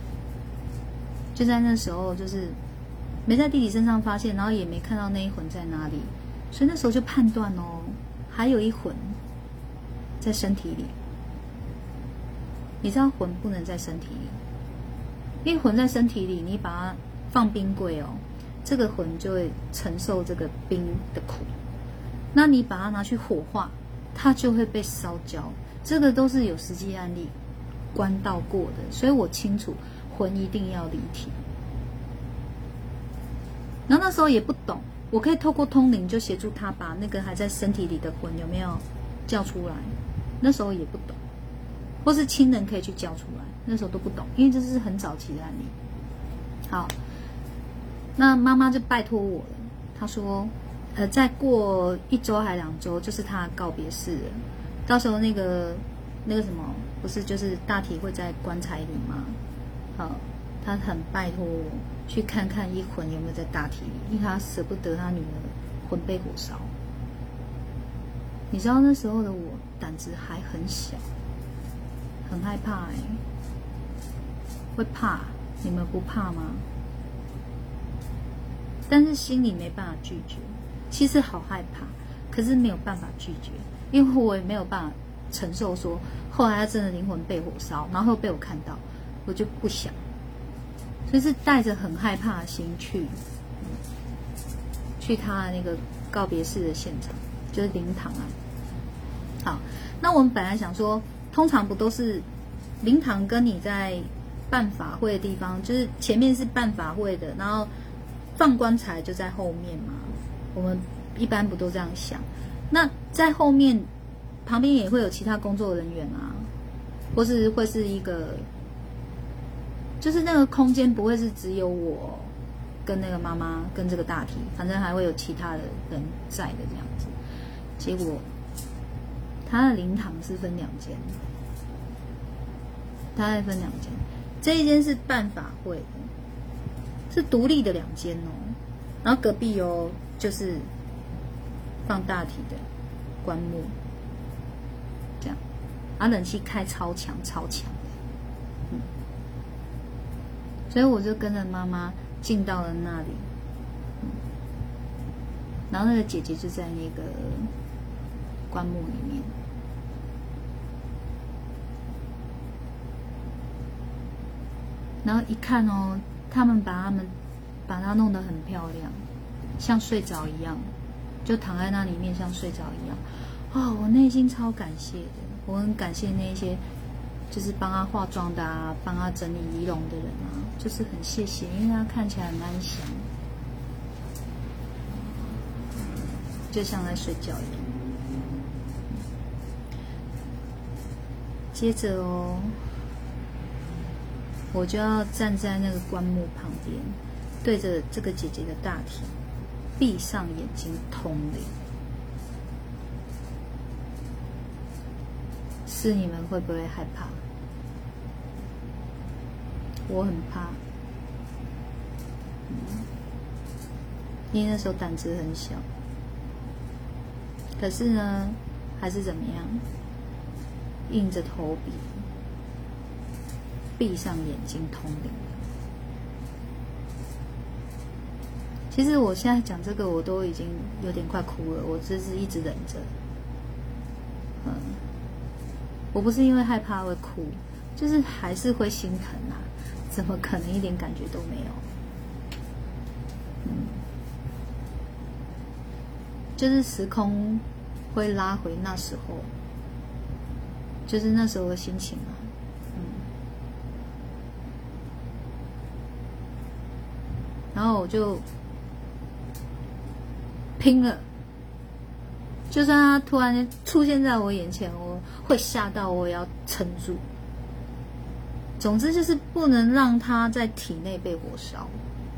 就在那时候就是没在弟弟身上发现，然后也没看到那一魂在哪里，所以那时候就判断哦，还有一魂在身体里。你知道魂不能在身体里，因为魂在身体里，你把它放冰柜哦，这个魂就会承受这个冰的苦。那你把它拿去火化，它就会被烧焦。这个都是有实际案例，关到过的，所以我清楚魂一定要离体。然后那时候也不懂，我可以透过通灵就协助他把那个还在身体里的魂有没有叫出来。那时候也不懂，或是亲人可以去叫出来，那时候都不懂，因为这是很早期的案例。好，那妈妈就拜托我了，她说，呃，再过一周还两周就是他告别式了。到时候那个那个什么，不是就是大体会在棺材里吗？好，他很拜托我去看看一魂有没有在大体里，因为他舍不得他女儿魂被火烧。你知道那时候的我胆子还很小，很害怕哎，会怕，你们不怕吗？但是心里没办法拒绝，其实好害怕，可是没有办法拒绝。因为我也没有办法承受，说后来他真的灵魂被火烧，然后被我看到，我就不想，所以是带着很害怕的心去，去他那个告别式的现场，就是灵堂啊。好，那我们本来想说，通常不都是灵堂跟你在办法会的地方，就是前面是办法会的，然后放棺材就在后面嘛。我们一般不都这样想？那在后面，旁边也会有其他工作人员啊，或是会是一个，就是那个空间不会是只有我跟那个妈妈跟这个大体，反正还会有其他的人在的这样子。结果，他的灵堂是分两间，他在分两间，这一间是办法会，是独立的两间哦，然后隔壁哦就是。放大体的棺木，这样，啊冷气开超强超强，所以我就跟着妈妈进到了那里，然后那个姐姐就在那个棺木里面，然后一看哦，他们把他们把它弄得很漂亮，像睡着一样。就躺在那里面像睡着一样，哦，我内心超感谢的，我很感谢那些就是帮他化妆的啊，帮他整理仪容的人啊，就是很谢谢，因为它看起来很安详，就像在睡觉一样。接着哦，我就要站在那个棺木旁边，对着这个姐姐的大体。闭上眼睛通灵，是你们会不会害怕？我很怕，因为那时候胆子很小。可是呢，还是怎么样，硬着头皮闭上眼睛通灵。其实我现在讲这个，我都已经有点快哭了。我只是一直忍着，嗯，我不是因为害怕会哭，就是还是会心疼啊。怎么可能一点感觉都没有？嗯，就是时空会拉回那时候，就是那时候的心情啊。嗯，然后我就。拼了！就算他突然间出现在我眼前，我会吓到，我也要撑住。总之就是不能让他在体内被火烧。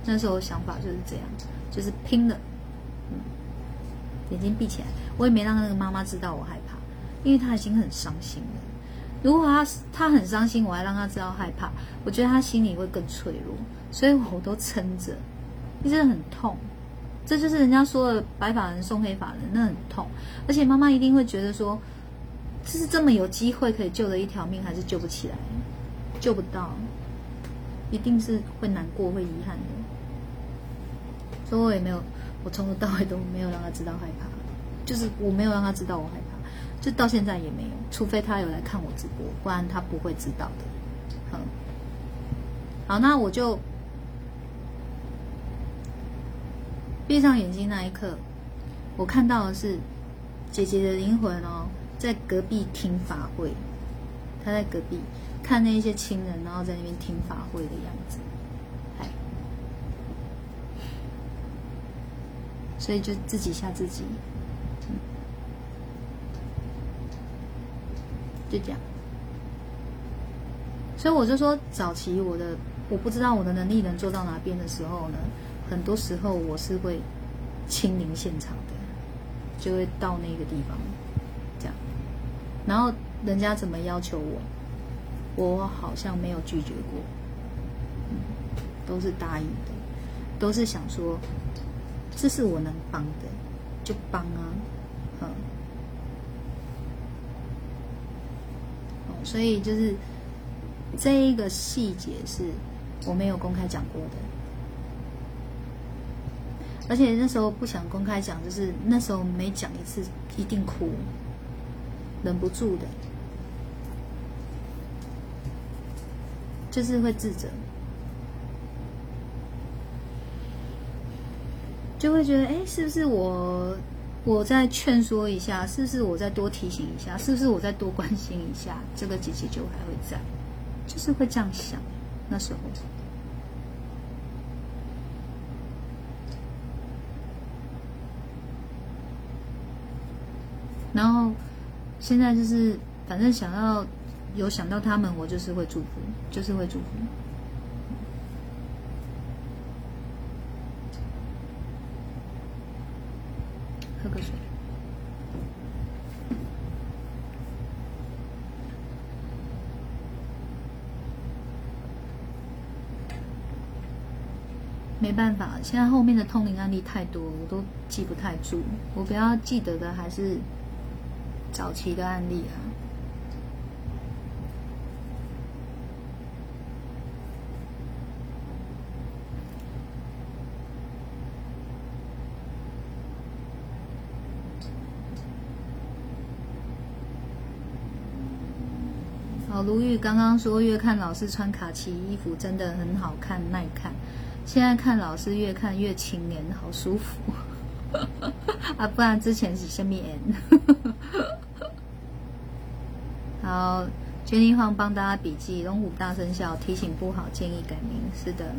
那时候想法就是这样，就是拼了。嗯，眼睛闭起来，我也没让那个妈妈知道我害怕，因为他已经很伤心了。如果他他很伤心，我还让他知道害怕，我觉得他心里会更脆弱，所以我都撑着，一直很痛。这就是人家说的白发人送黑发人，那很痛。而且妈妈一定会觉得说，这是这么有机会可以救的一条命，还是救不起来？救不到，一定是会难过、会遗憾的。所以我也没有，我从头到尾都没有让他知道害怕，就是我没有让他知道我害怕，就到现在也没有，除非他有来看我直播，不然他不会知道的。好，好，那我就闭上眼睛那一刻，我看到的是姐姐的灵魂哦，在隔壁听法会。她在隔壁看那些亲人，然后在那边听法会的样子，哎，所以就自己吓自己，就这样。所以我就说，早期我的我不知道我的能力能做到哪边的时候呢，很多时候我是会亲临现场的，就会到那个地方，这样，然后。人家怎么要求我，我好像没有拒绝过，都是答应的，都是想说，这是我能帮的，就帮啊，嗯，所以就是这一个细节是我没有公开讲过的，而且那时候不想公开讲，就是那时候每讲一次一定哭，忍不住的。就是会自责，就会觉得，哎，是不是我，我再劝说一下，是不是我再多提醒一下，是不是我再多关心一下，这个姐姐就还会在，就是会这样想。那时候，然后现在就是，反正想要。有想到他们，我就是会祝福，就是会祝福。喝个水。没办法，现在后面的通灵案例太多，我都记不太住。我比较记得的还是早期的案例啊。卢玉刚刚说，越看老师穿卡其衣服真的很好看耐看。现在看老师越看越青年，好舒服 啊！不然之前是下面。好，娟妮晃帮大家笔记，龙虎大声笑，提醒不好，建议改名。是的，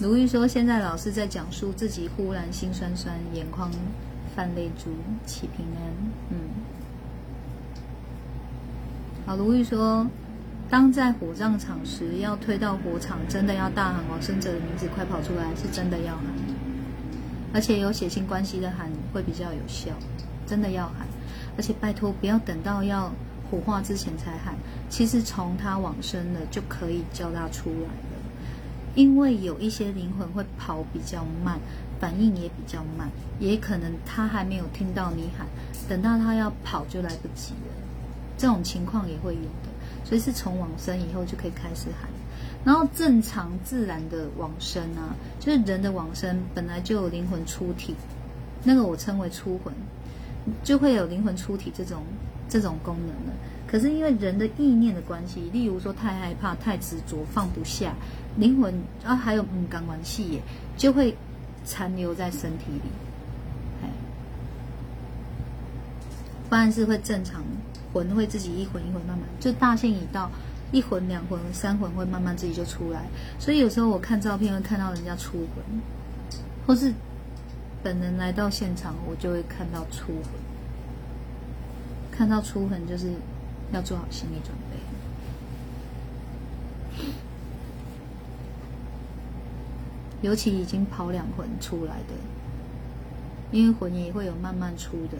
卢玉说，现在老师在讲述自己忽然心酸酸，眼眶泛泪珠，祈平安。嗯。好，卢玉说：“当在火葬场时，要推到火场，真的要大喊往生者的名字，快跑出来，是真的要喊。而且有血亲关系的喊会比较有效，真的要喊。而且拜托，不要等到要火化之前才喊。其实从他往生了就可以叫他出来了，因为有一些灵魂会跑比较慢，反应也比较慢，也可能他还没有听到你喊，等到他要跑就来不及了。”这种情况也会有的，所以是从往生以后就可以开始喊。然后正常自然的往生啊，就是人的往生本来就有灵魂出体，那个我称为出魂，就会有灵魂出体这种这种功能了。可是因为人的意念的关系，例如说太害怕、太执着、放不下，灵魂啊还有嗯感官气也就会残留在身体里，哎，不然是会正常。魂会自己一魂一魂慢慢，就大限已到，一魂两魂三魂会慢慢自己就出来。所以有时候我看照片会看到人家出魂，或是本人来到现场，我就会看到出魂。看到出魂就是要做好心理准备，尤其已经跑两魂出来的，因为魂也会有慢慢出的。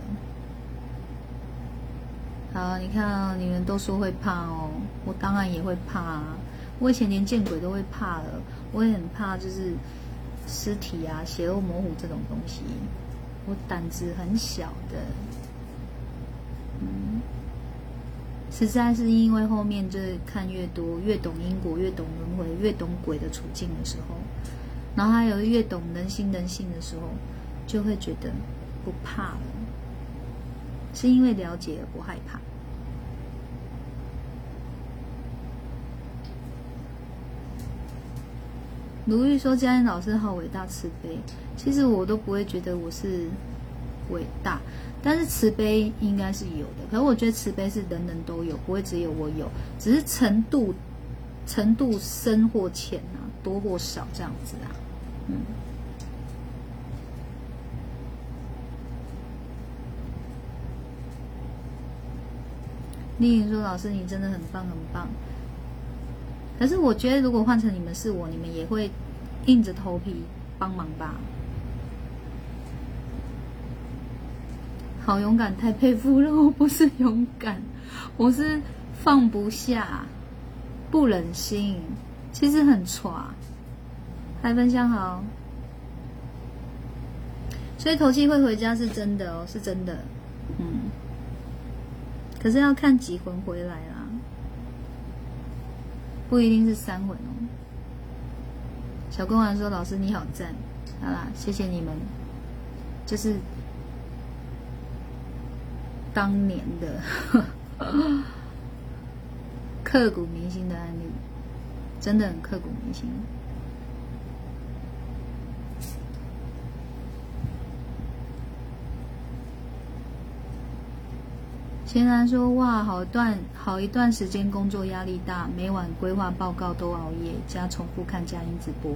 好，你看，你们都说会怕哦，我当然也会怕啊。我以前连见鬼都会怕了，我也很怕，就是尸体啊、血肉模糊这种东西，我胆子很小的。嗯，实在是因为后面就是看越多，越懂因果，越懂轮回，越懂鬼的处境的时候，然后还有越懂人心人性的时候，就会觉得不怕了，是因为了解而不害怕。卢玉说：“嘉音老师好伟大慈悲，其实我都不会觉得我是伟大，但是慈悲应该是有的。可是我觉得慈悲是人人都有，不会只有我有，只是程度程度深或浅啊，多或少这样子啊。嗯。丽颖说：老师你真的很棒，很棒。”可是我觉得，如果换成你们是我，你们也会硬着头皮帮忙吧？好勇敢，太佩服了！我不是勇敢，我是放不下，不忍心。其实很差。海分享好，所以头七会回家是真的哦，是真的。嗯，可是要看几魂回来啦。不一定是三魂哦。小公王说：“老师你好赞，好啦，谢谢你们。就是当年的 刻骨铭心的案例，真的很刻骨铭心。”前然说：“哇，好段好一段时间工作压力大，每晚规划报告都熬夜，加重复看佳音直播。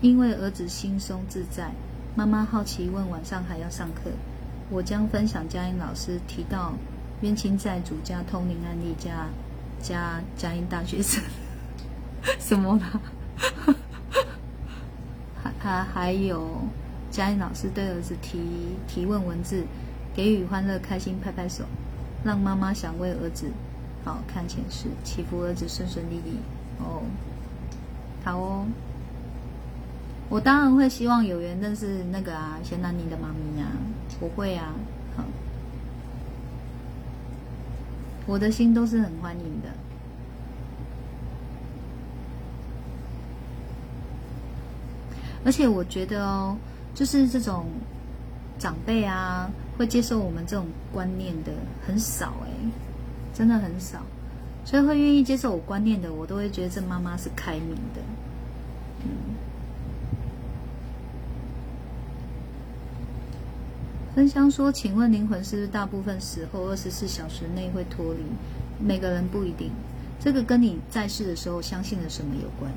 因为儿子轻松自在，妈妈好奇问晚上还要上课，我将分享佳音老师提到冤亲债主加通灵案例加加佳音大学生什么的，还还还有佳音老师对儿子提提问文字。”给予欢乐、开心，拍拍手，让妈妈想为儿子好看前世，祈福儿子顺顺利利。哦，好哦，我当然会希望有缘认识那个啊，贤南宁的妈咪啊，我会啊，好，我的心都是很欢迎的，而且我觉得哦，就是这种长辈啊。会接受我们这种观念的很少哎，真的很少，所以会愿意接受我观念的，我都会觉得这妈妈是开明的。嗯。分香说：“请问灵魂是不是大部分时候二十四小时内会脱离？每个人不一定，这个跟你在世的时候相信了什么有关。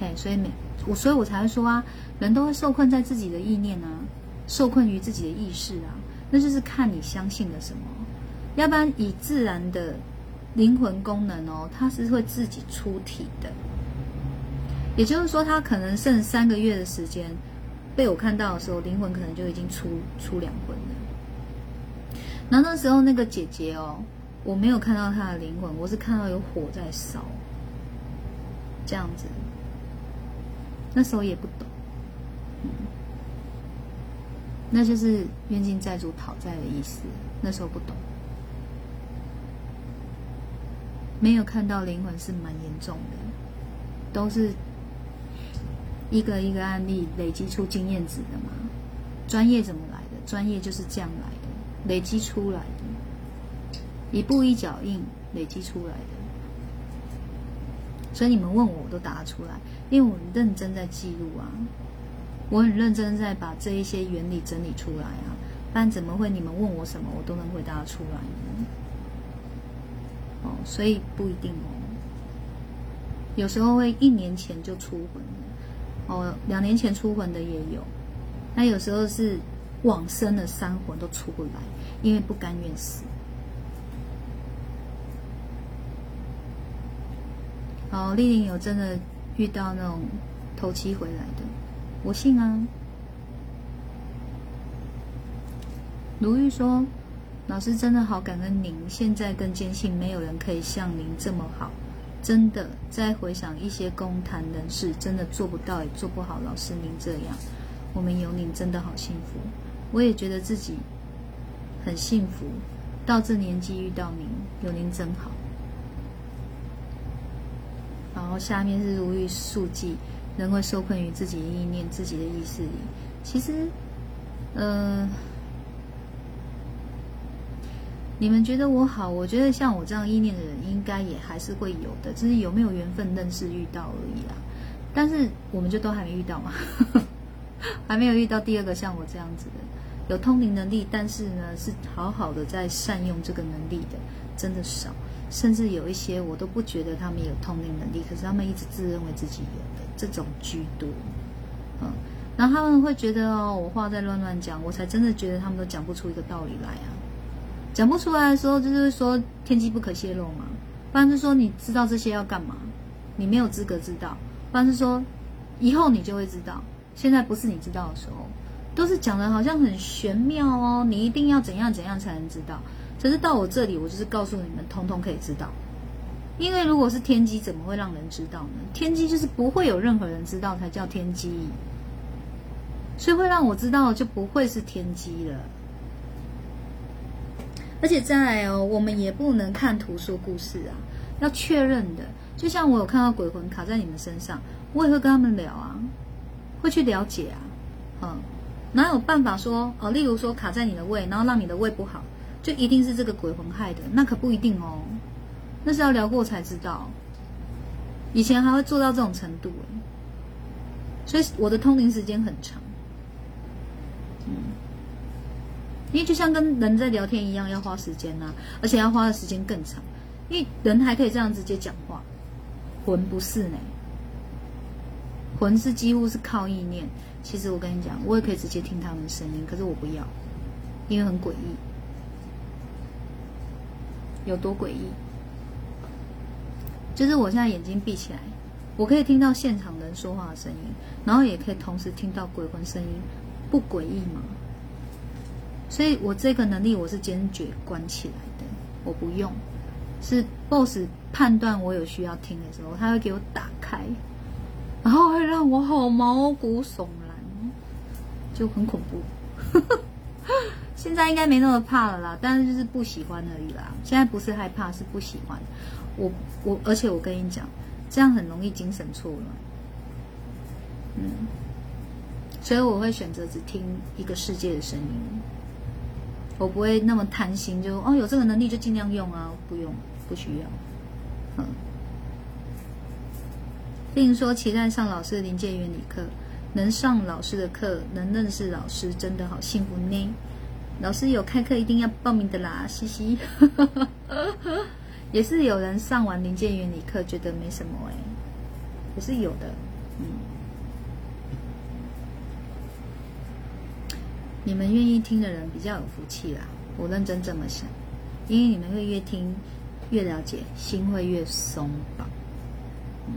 嘿，所以每我，所以我才会说啊，人都会受困在自己的意念啊。”受困于自己的意识啊，那就是看你相信了什么。要不然以自然的灵魂功能哦，它是会自己出体的。也就是说，他可能剩三个月的时间，被我看到的时候，灵魂可能就已经出出两魂了。那那时候那个姐姐哦，我没有看到她的灵魂，我是看到有火在烧，这样子。那时候也不懂。那就是冤亲债主讨债的意思。那时候不懂，没有看到灵魂是蛮严重的，都是一个一个案例累积出经验值的嘛。专业怎么来的？专业就是这样来的，累积出来的，一步一脚印累积出来的。所以你们问我，我都答得出来，因为我认真在记录啊。我很认真在把这一些原理整理出来啊，不然怎么会你们问我什么我都能回答出来呢？哦，所以不一定哦，有时候会一年前就出魂哦，两年前出魂的也有，那有时候是往生的三魂都出不来，因为不甘愿死。哦，丽玲有真的遇到那种头七回来的。我信啊。卢玉说：“老师真的好感恩您，现在更坚信没有人可以像您这么好。真的，再回想一些公坛人士，真的做不到也做不好。老师您这样，我们有您真的好幸福。我也觉得自己很幸福，到这年纪遇到您，有您真好。然后下面是如玉速记，人会受困于自己意念、自己的意识里。其实，呃，你们觉得我好，我觉得像我这样意念的人，应该也还是会有的，只是有没有缘分认识遇到而已啦。但是我们就都还没遇到嘛，还没有遇到第二个像我这样子的。有通灵能力，但是呢，是好好的在善用这个能力的，真的少。甚至有一些我都不觉得他们有通灵能力，可是他们一直自认为自己有，这种居多。嗯，然后他们会觉得哦，我话在乱乱讲，我才真的觉得他们都讲不出一个道理来啊。讲不出来的时候，就是说天机不可泄露嘛。不然就说你知道这些要干嘛？你没有资格知道。不然是说以后你就会知道，现在不是你知道的时候。都是讲的好像很玄妙哦，你一定要怎样怎样才能知道。可是到我这里，我就是告诉你们，通通可以知道。因为如果是天机，怎么会让人知道呢？天机就是不会有任何人知道才叫天机，所以会让我知道就不会是天机了。而且再来哦，我们也不能看图说故事啊，要确认的。就像我有看到鬼魂卡在你们身上，我也会跟他们聊啊，会去了解啊，嗯。哪有办法说哦？例如说卡在你的胃，然后让你的胃不好，就一定是这个鬼魂害的？那可不一定哦，那是要聊过才知道。以前还会做到这种程度所以我的通灵时间很长。嗯，因为就像跟人在聊天一样，要花时间呐，而且要花的时间更长。因为人还可以这样直接讲话，魂不是呢，魂是几乎是靠意念。其实我跟你讲，我也可以直接听他们的声音，可是我不要，因为很诡异。有多诡异？就是我现在眼睛闭起来，我可以听到现场人说话的声音，然后也可以同时听到鬼魂声音，不诡异吗？所以我这个能力我是坚决关起来的，我不用。是 BOSS 判断我有需要听的时候，他会给我打开，然后会让我好毛骨悚然。就很恐怖，现在应该没那么怕了啦，但是就是不喜欢而已啦。现在不是害怕，是不喜欢。我我，而且我跟你讲，这样很容易精神错乱。嗯，所以我会选择只听一个世界的声音，我不会那么贪心，就哦有这个能力就尽量用啊，不用不需要。嗯，并说期待上老师的临界原理课。能上老师的课，能认识老师，真的好幸福呢。老师有开课，一定要报名的啦，嘻嘻。也是有人上完临界原理课，觉得没什么哎，也是有的。嗯，你们愿意听的人比较有福气啦，我认真这么想，因为你们会越听越了解，心会越松绑。嗯，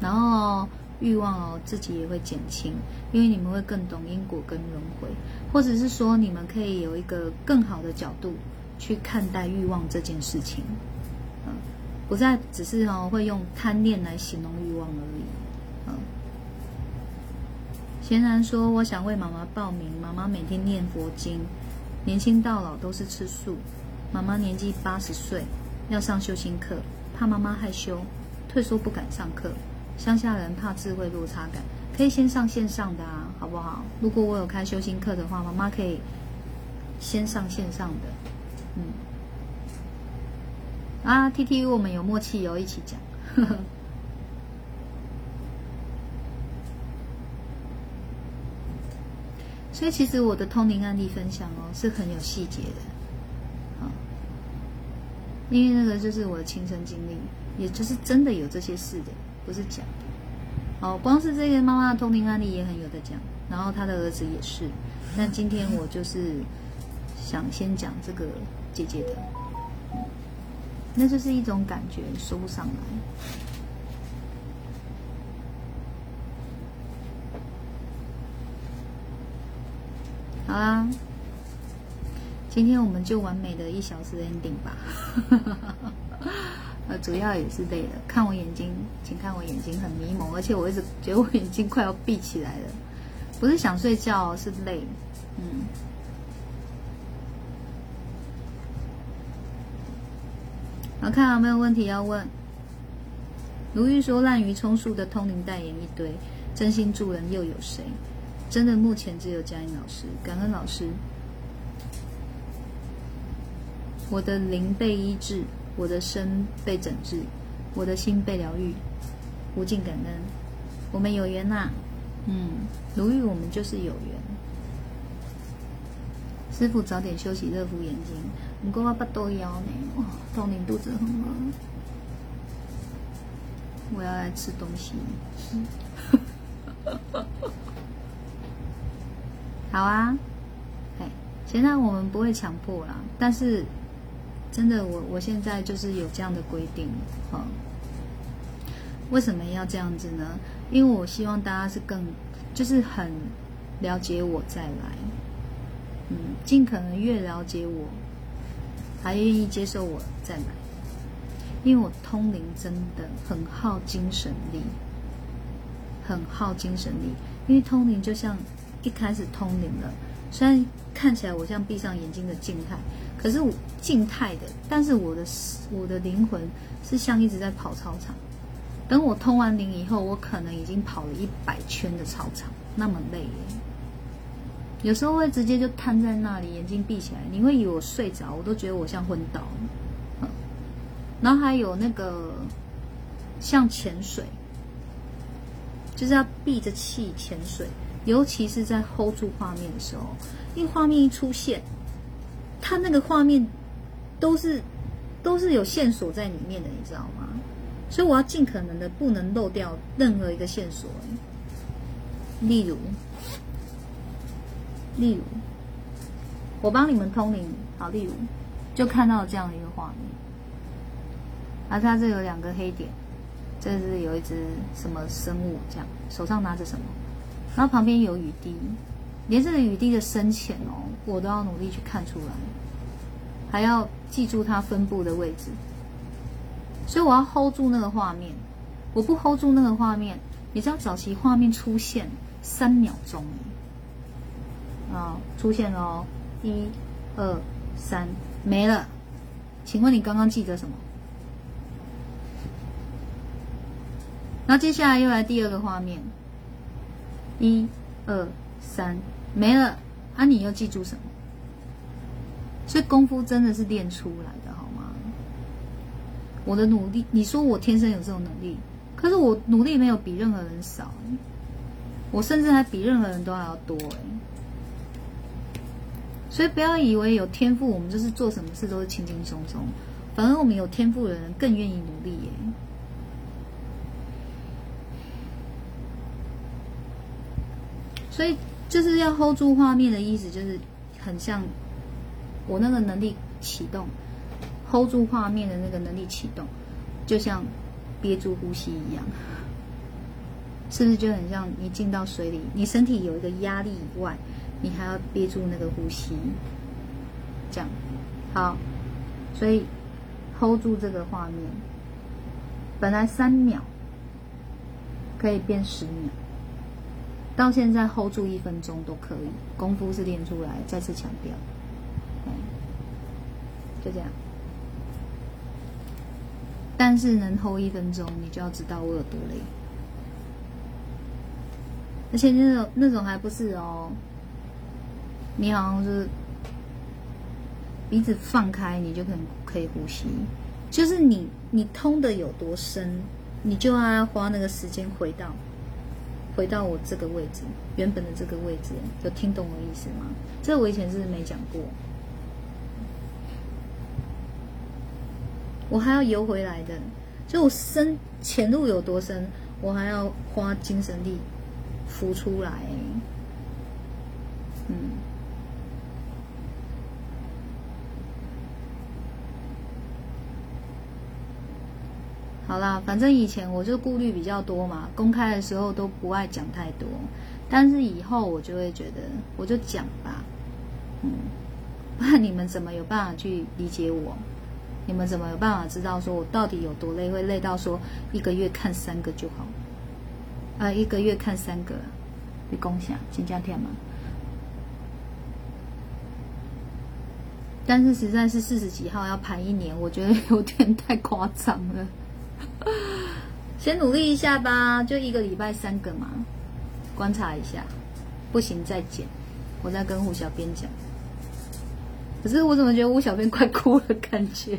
然后。欲望，自己也会减轻，因为你们会更懂因果跟轮回，或者是说你们可以有一个更好的角度去看待欲望这件事情，不再只是哦会用贪念来形容欲望而已，嗯。贤然说：“我想为妈妈报名，妈妈每天念佛经，年轻到老都是吃素。妈妈年纪八十岁，要上修心课，怕妈妈害羞，退缩不敢上课。”乡下人怕智慧落差感，可以先上线上的啊，好不好？如果我有开修心课的话，妈妈可以先上线上的。嗯，啊，T T U 我们有默契哦，一起讲。所以其实我的通灵案例分享哦，是很有细节的，啊，因为那个就是我的亲身经历，也就是真的有这些事的。不是讲的，哦，光是这个妈妈的通灵案例也很有的讲，然后她的儿子也是。那今天我就是想先讲这个姐姐的，那就是一种感觉说不上来。好啦，今天我们就完美的一小时 ending 吧。呃，主要也是累了。看我眼睛，请看我眼睛很迷蒙，而且我一直觉得我眼睛快要闭起来了。不是想睡觉，是累。嗯。好看有没有问题要问？如玉说滥竽充数的通灵代言一堆，真心助人又有谁？真的目前只有嘉音老师，感恩老师。我的灵被医治，我的身被整治，我的心被疗愈，无尽感恩。我们有缘呐，嗯，如玉我们就是有缘。师傅早点休息，热敷眼睛。不过我不多腰呢，哇，通灵肚子很饿，我要来吃东西。好啊，哎，现在我们不会强迫啦，但是真的，我我现在就是有这样的规定，哈。为什么要这样子呢？因为我希望大家是更，就是很了解我再来，嗯，尽可能越了解我，还愿意接受我再买，因为我通灵真的很耗精神力，很耗精神力，因为通灵就像。一开始通灵了，虽然看起来我像闭上眼睛的静态，可是我静态的，但是我的我的灵魂是像一直在跑操场。等我通完灵以后，我可能已经跑了一百圈的操场，那么累。有时候会直接就瘫在那里，眼睛闭起来，你会以为我睡着，我都觉得我像昏倒。然后还有那个像潜水，就是要闭着气潜水。尤其是在 hold 住画面的时候，因为画面一出现，它那个画面都是都是有线索在里面的，你知道吗？所以我要尽可能的不能漏掉任何一个线索。例如，例如，我帮你们通灵，好，例如就看到这样的一个画面，啊，它这有两个黑点，这是有一只什么生物，这样手上拿着什么？然后旁边有雨滴，连这个雨滴的深浅哦，我都要努力去看出来，还要记住它分布的位置。所以我要 hold 住那个画面，我不 hold 住那个画面，你知道早期画面出现三秒钟，啊，出现了哦，一、二、三，没了。请问你刚刚记得什么？然后接下来又来第二个画面。一、二、三，没了。啊，你又记住什么？所以功夫真的是练出来的，好吗？我的努力，你说我天生有这种能力，可是我努力没有比任何人少，我甚至还比任何人都还要多哎。所以不要以为有天赋，我们就是做什么事都是轻轻松松。反而我们有天赋的人更愿意努力耶。所以就是要 hold 住画面的意思，就是很像我那个能力启动，hold 住画面的那个能力启动，就像憋住呼吸一样，是不是就很像你进到水里，你身体有一个压力以外，你还要憋住那个呼吸，这样好，所以 hold 住这个画面，本来三秒可以变十秒。到现在 hold 住一分钟都可以，功夫是练出来。再次强调，就这样。但是能 hold 一分钟，你就要知道我有多累。而且那种那种还不是哦，你好像是鼻子放开，你就可能可以呼吸。就是你你通的有多深，你就要花那个时间回到。回到我这个位置，原本的这个位置，有听懂我意思吗？这个我以前是没讲过，我还要游回来的，就我深潜入有多深，我还要花精神力浮出来，嗯。好啦，反正以前我就顾虑比较多嘛，公开的时候都不爱讲太多，但是以后我就会觉得，我就讲吧，嗯，不然你们怎么有办法去理解我？你们怎么有办法知道说我到底有多累？会累到说一个月看三个就好，啊，一个月看三个，你共享请加天吗？但是实在是四十几号要排一年，我觉得有点太夸张了。先努力一下吧，就一个礼拜三个嘛，观察一下，不行再减。我在跟胡小编讲，可是我怎么觉得吴小编快哭了，感觉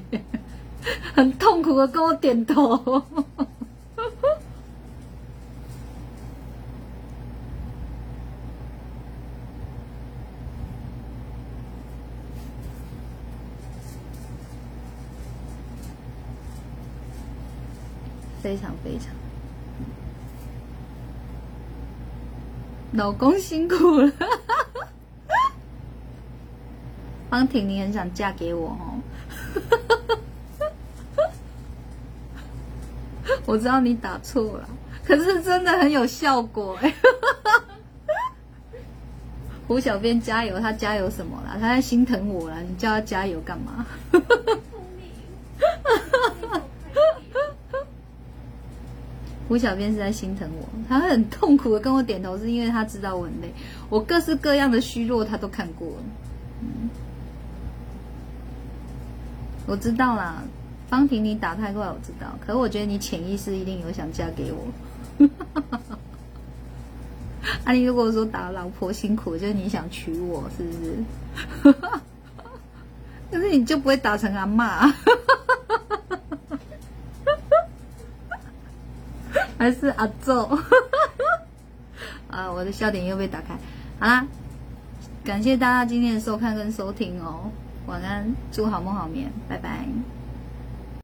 很痛苦的跟我点头。非常非常，老公辛苦了。方婷，你很想嫁给我哦？我知道你打错了，可是真的很有效果哎！胡小编加油，他加油什么了？他在心疼我了，你叫他加油干嘛？胡小编是在心疼我，他很痛苦的跟我点头，是因为他知道我很累，我各式各样的虚弱他都看过了。嗯，我知道啦，方婷你打太快，我知道，可是我觉得你潜意识一定有想嫁给我。啊，你如果说打老婆辛苦，就是你想娶我，是不是？可是你就不会打成阿妈。还是阿奏，啊，我的笑点又被打开。好啦，感谢大家今天的收看跟收听哦，晚安，祝好梦好眠，拜拜。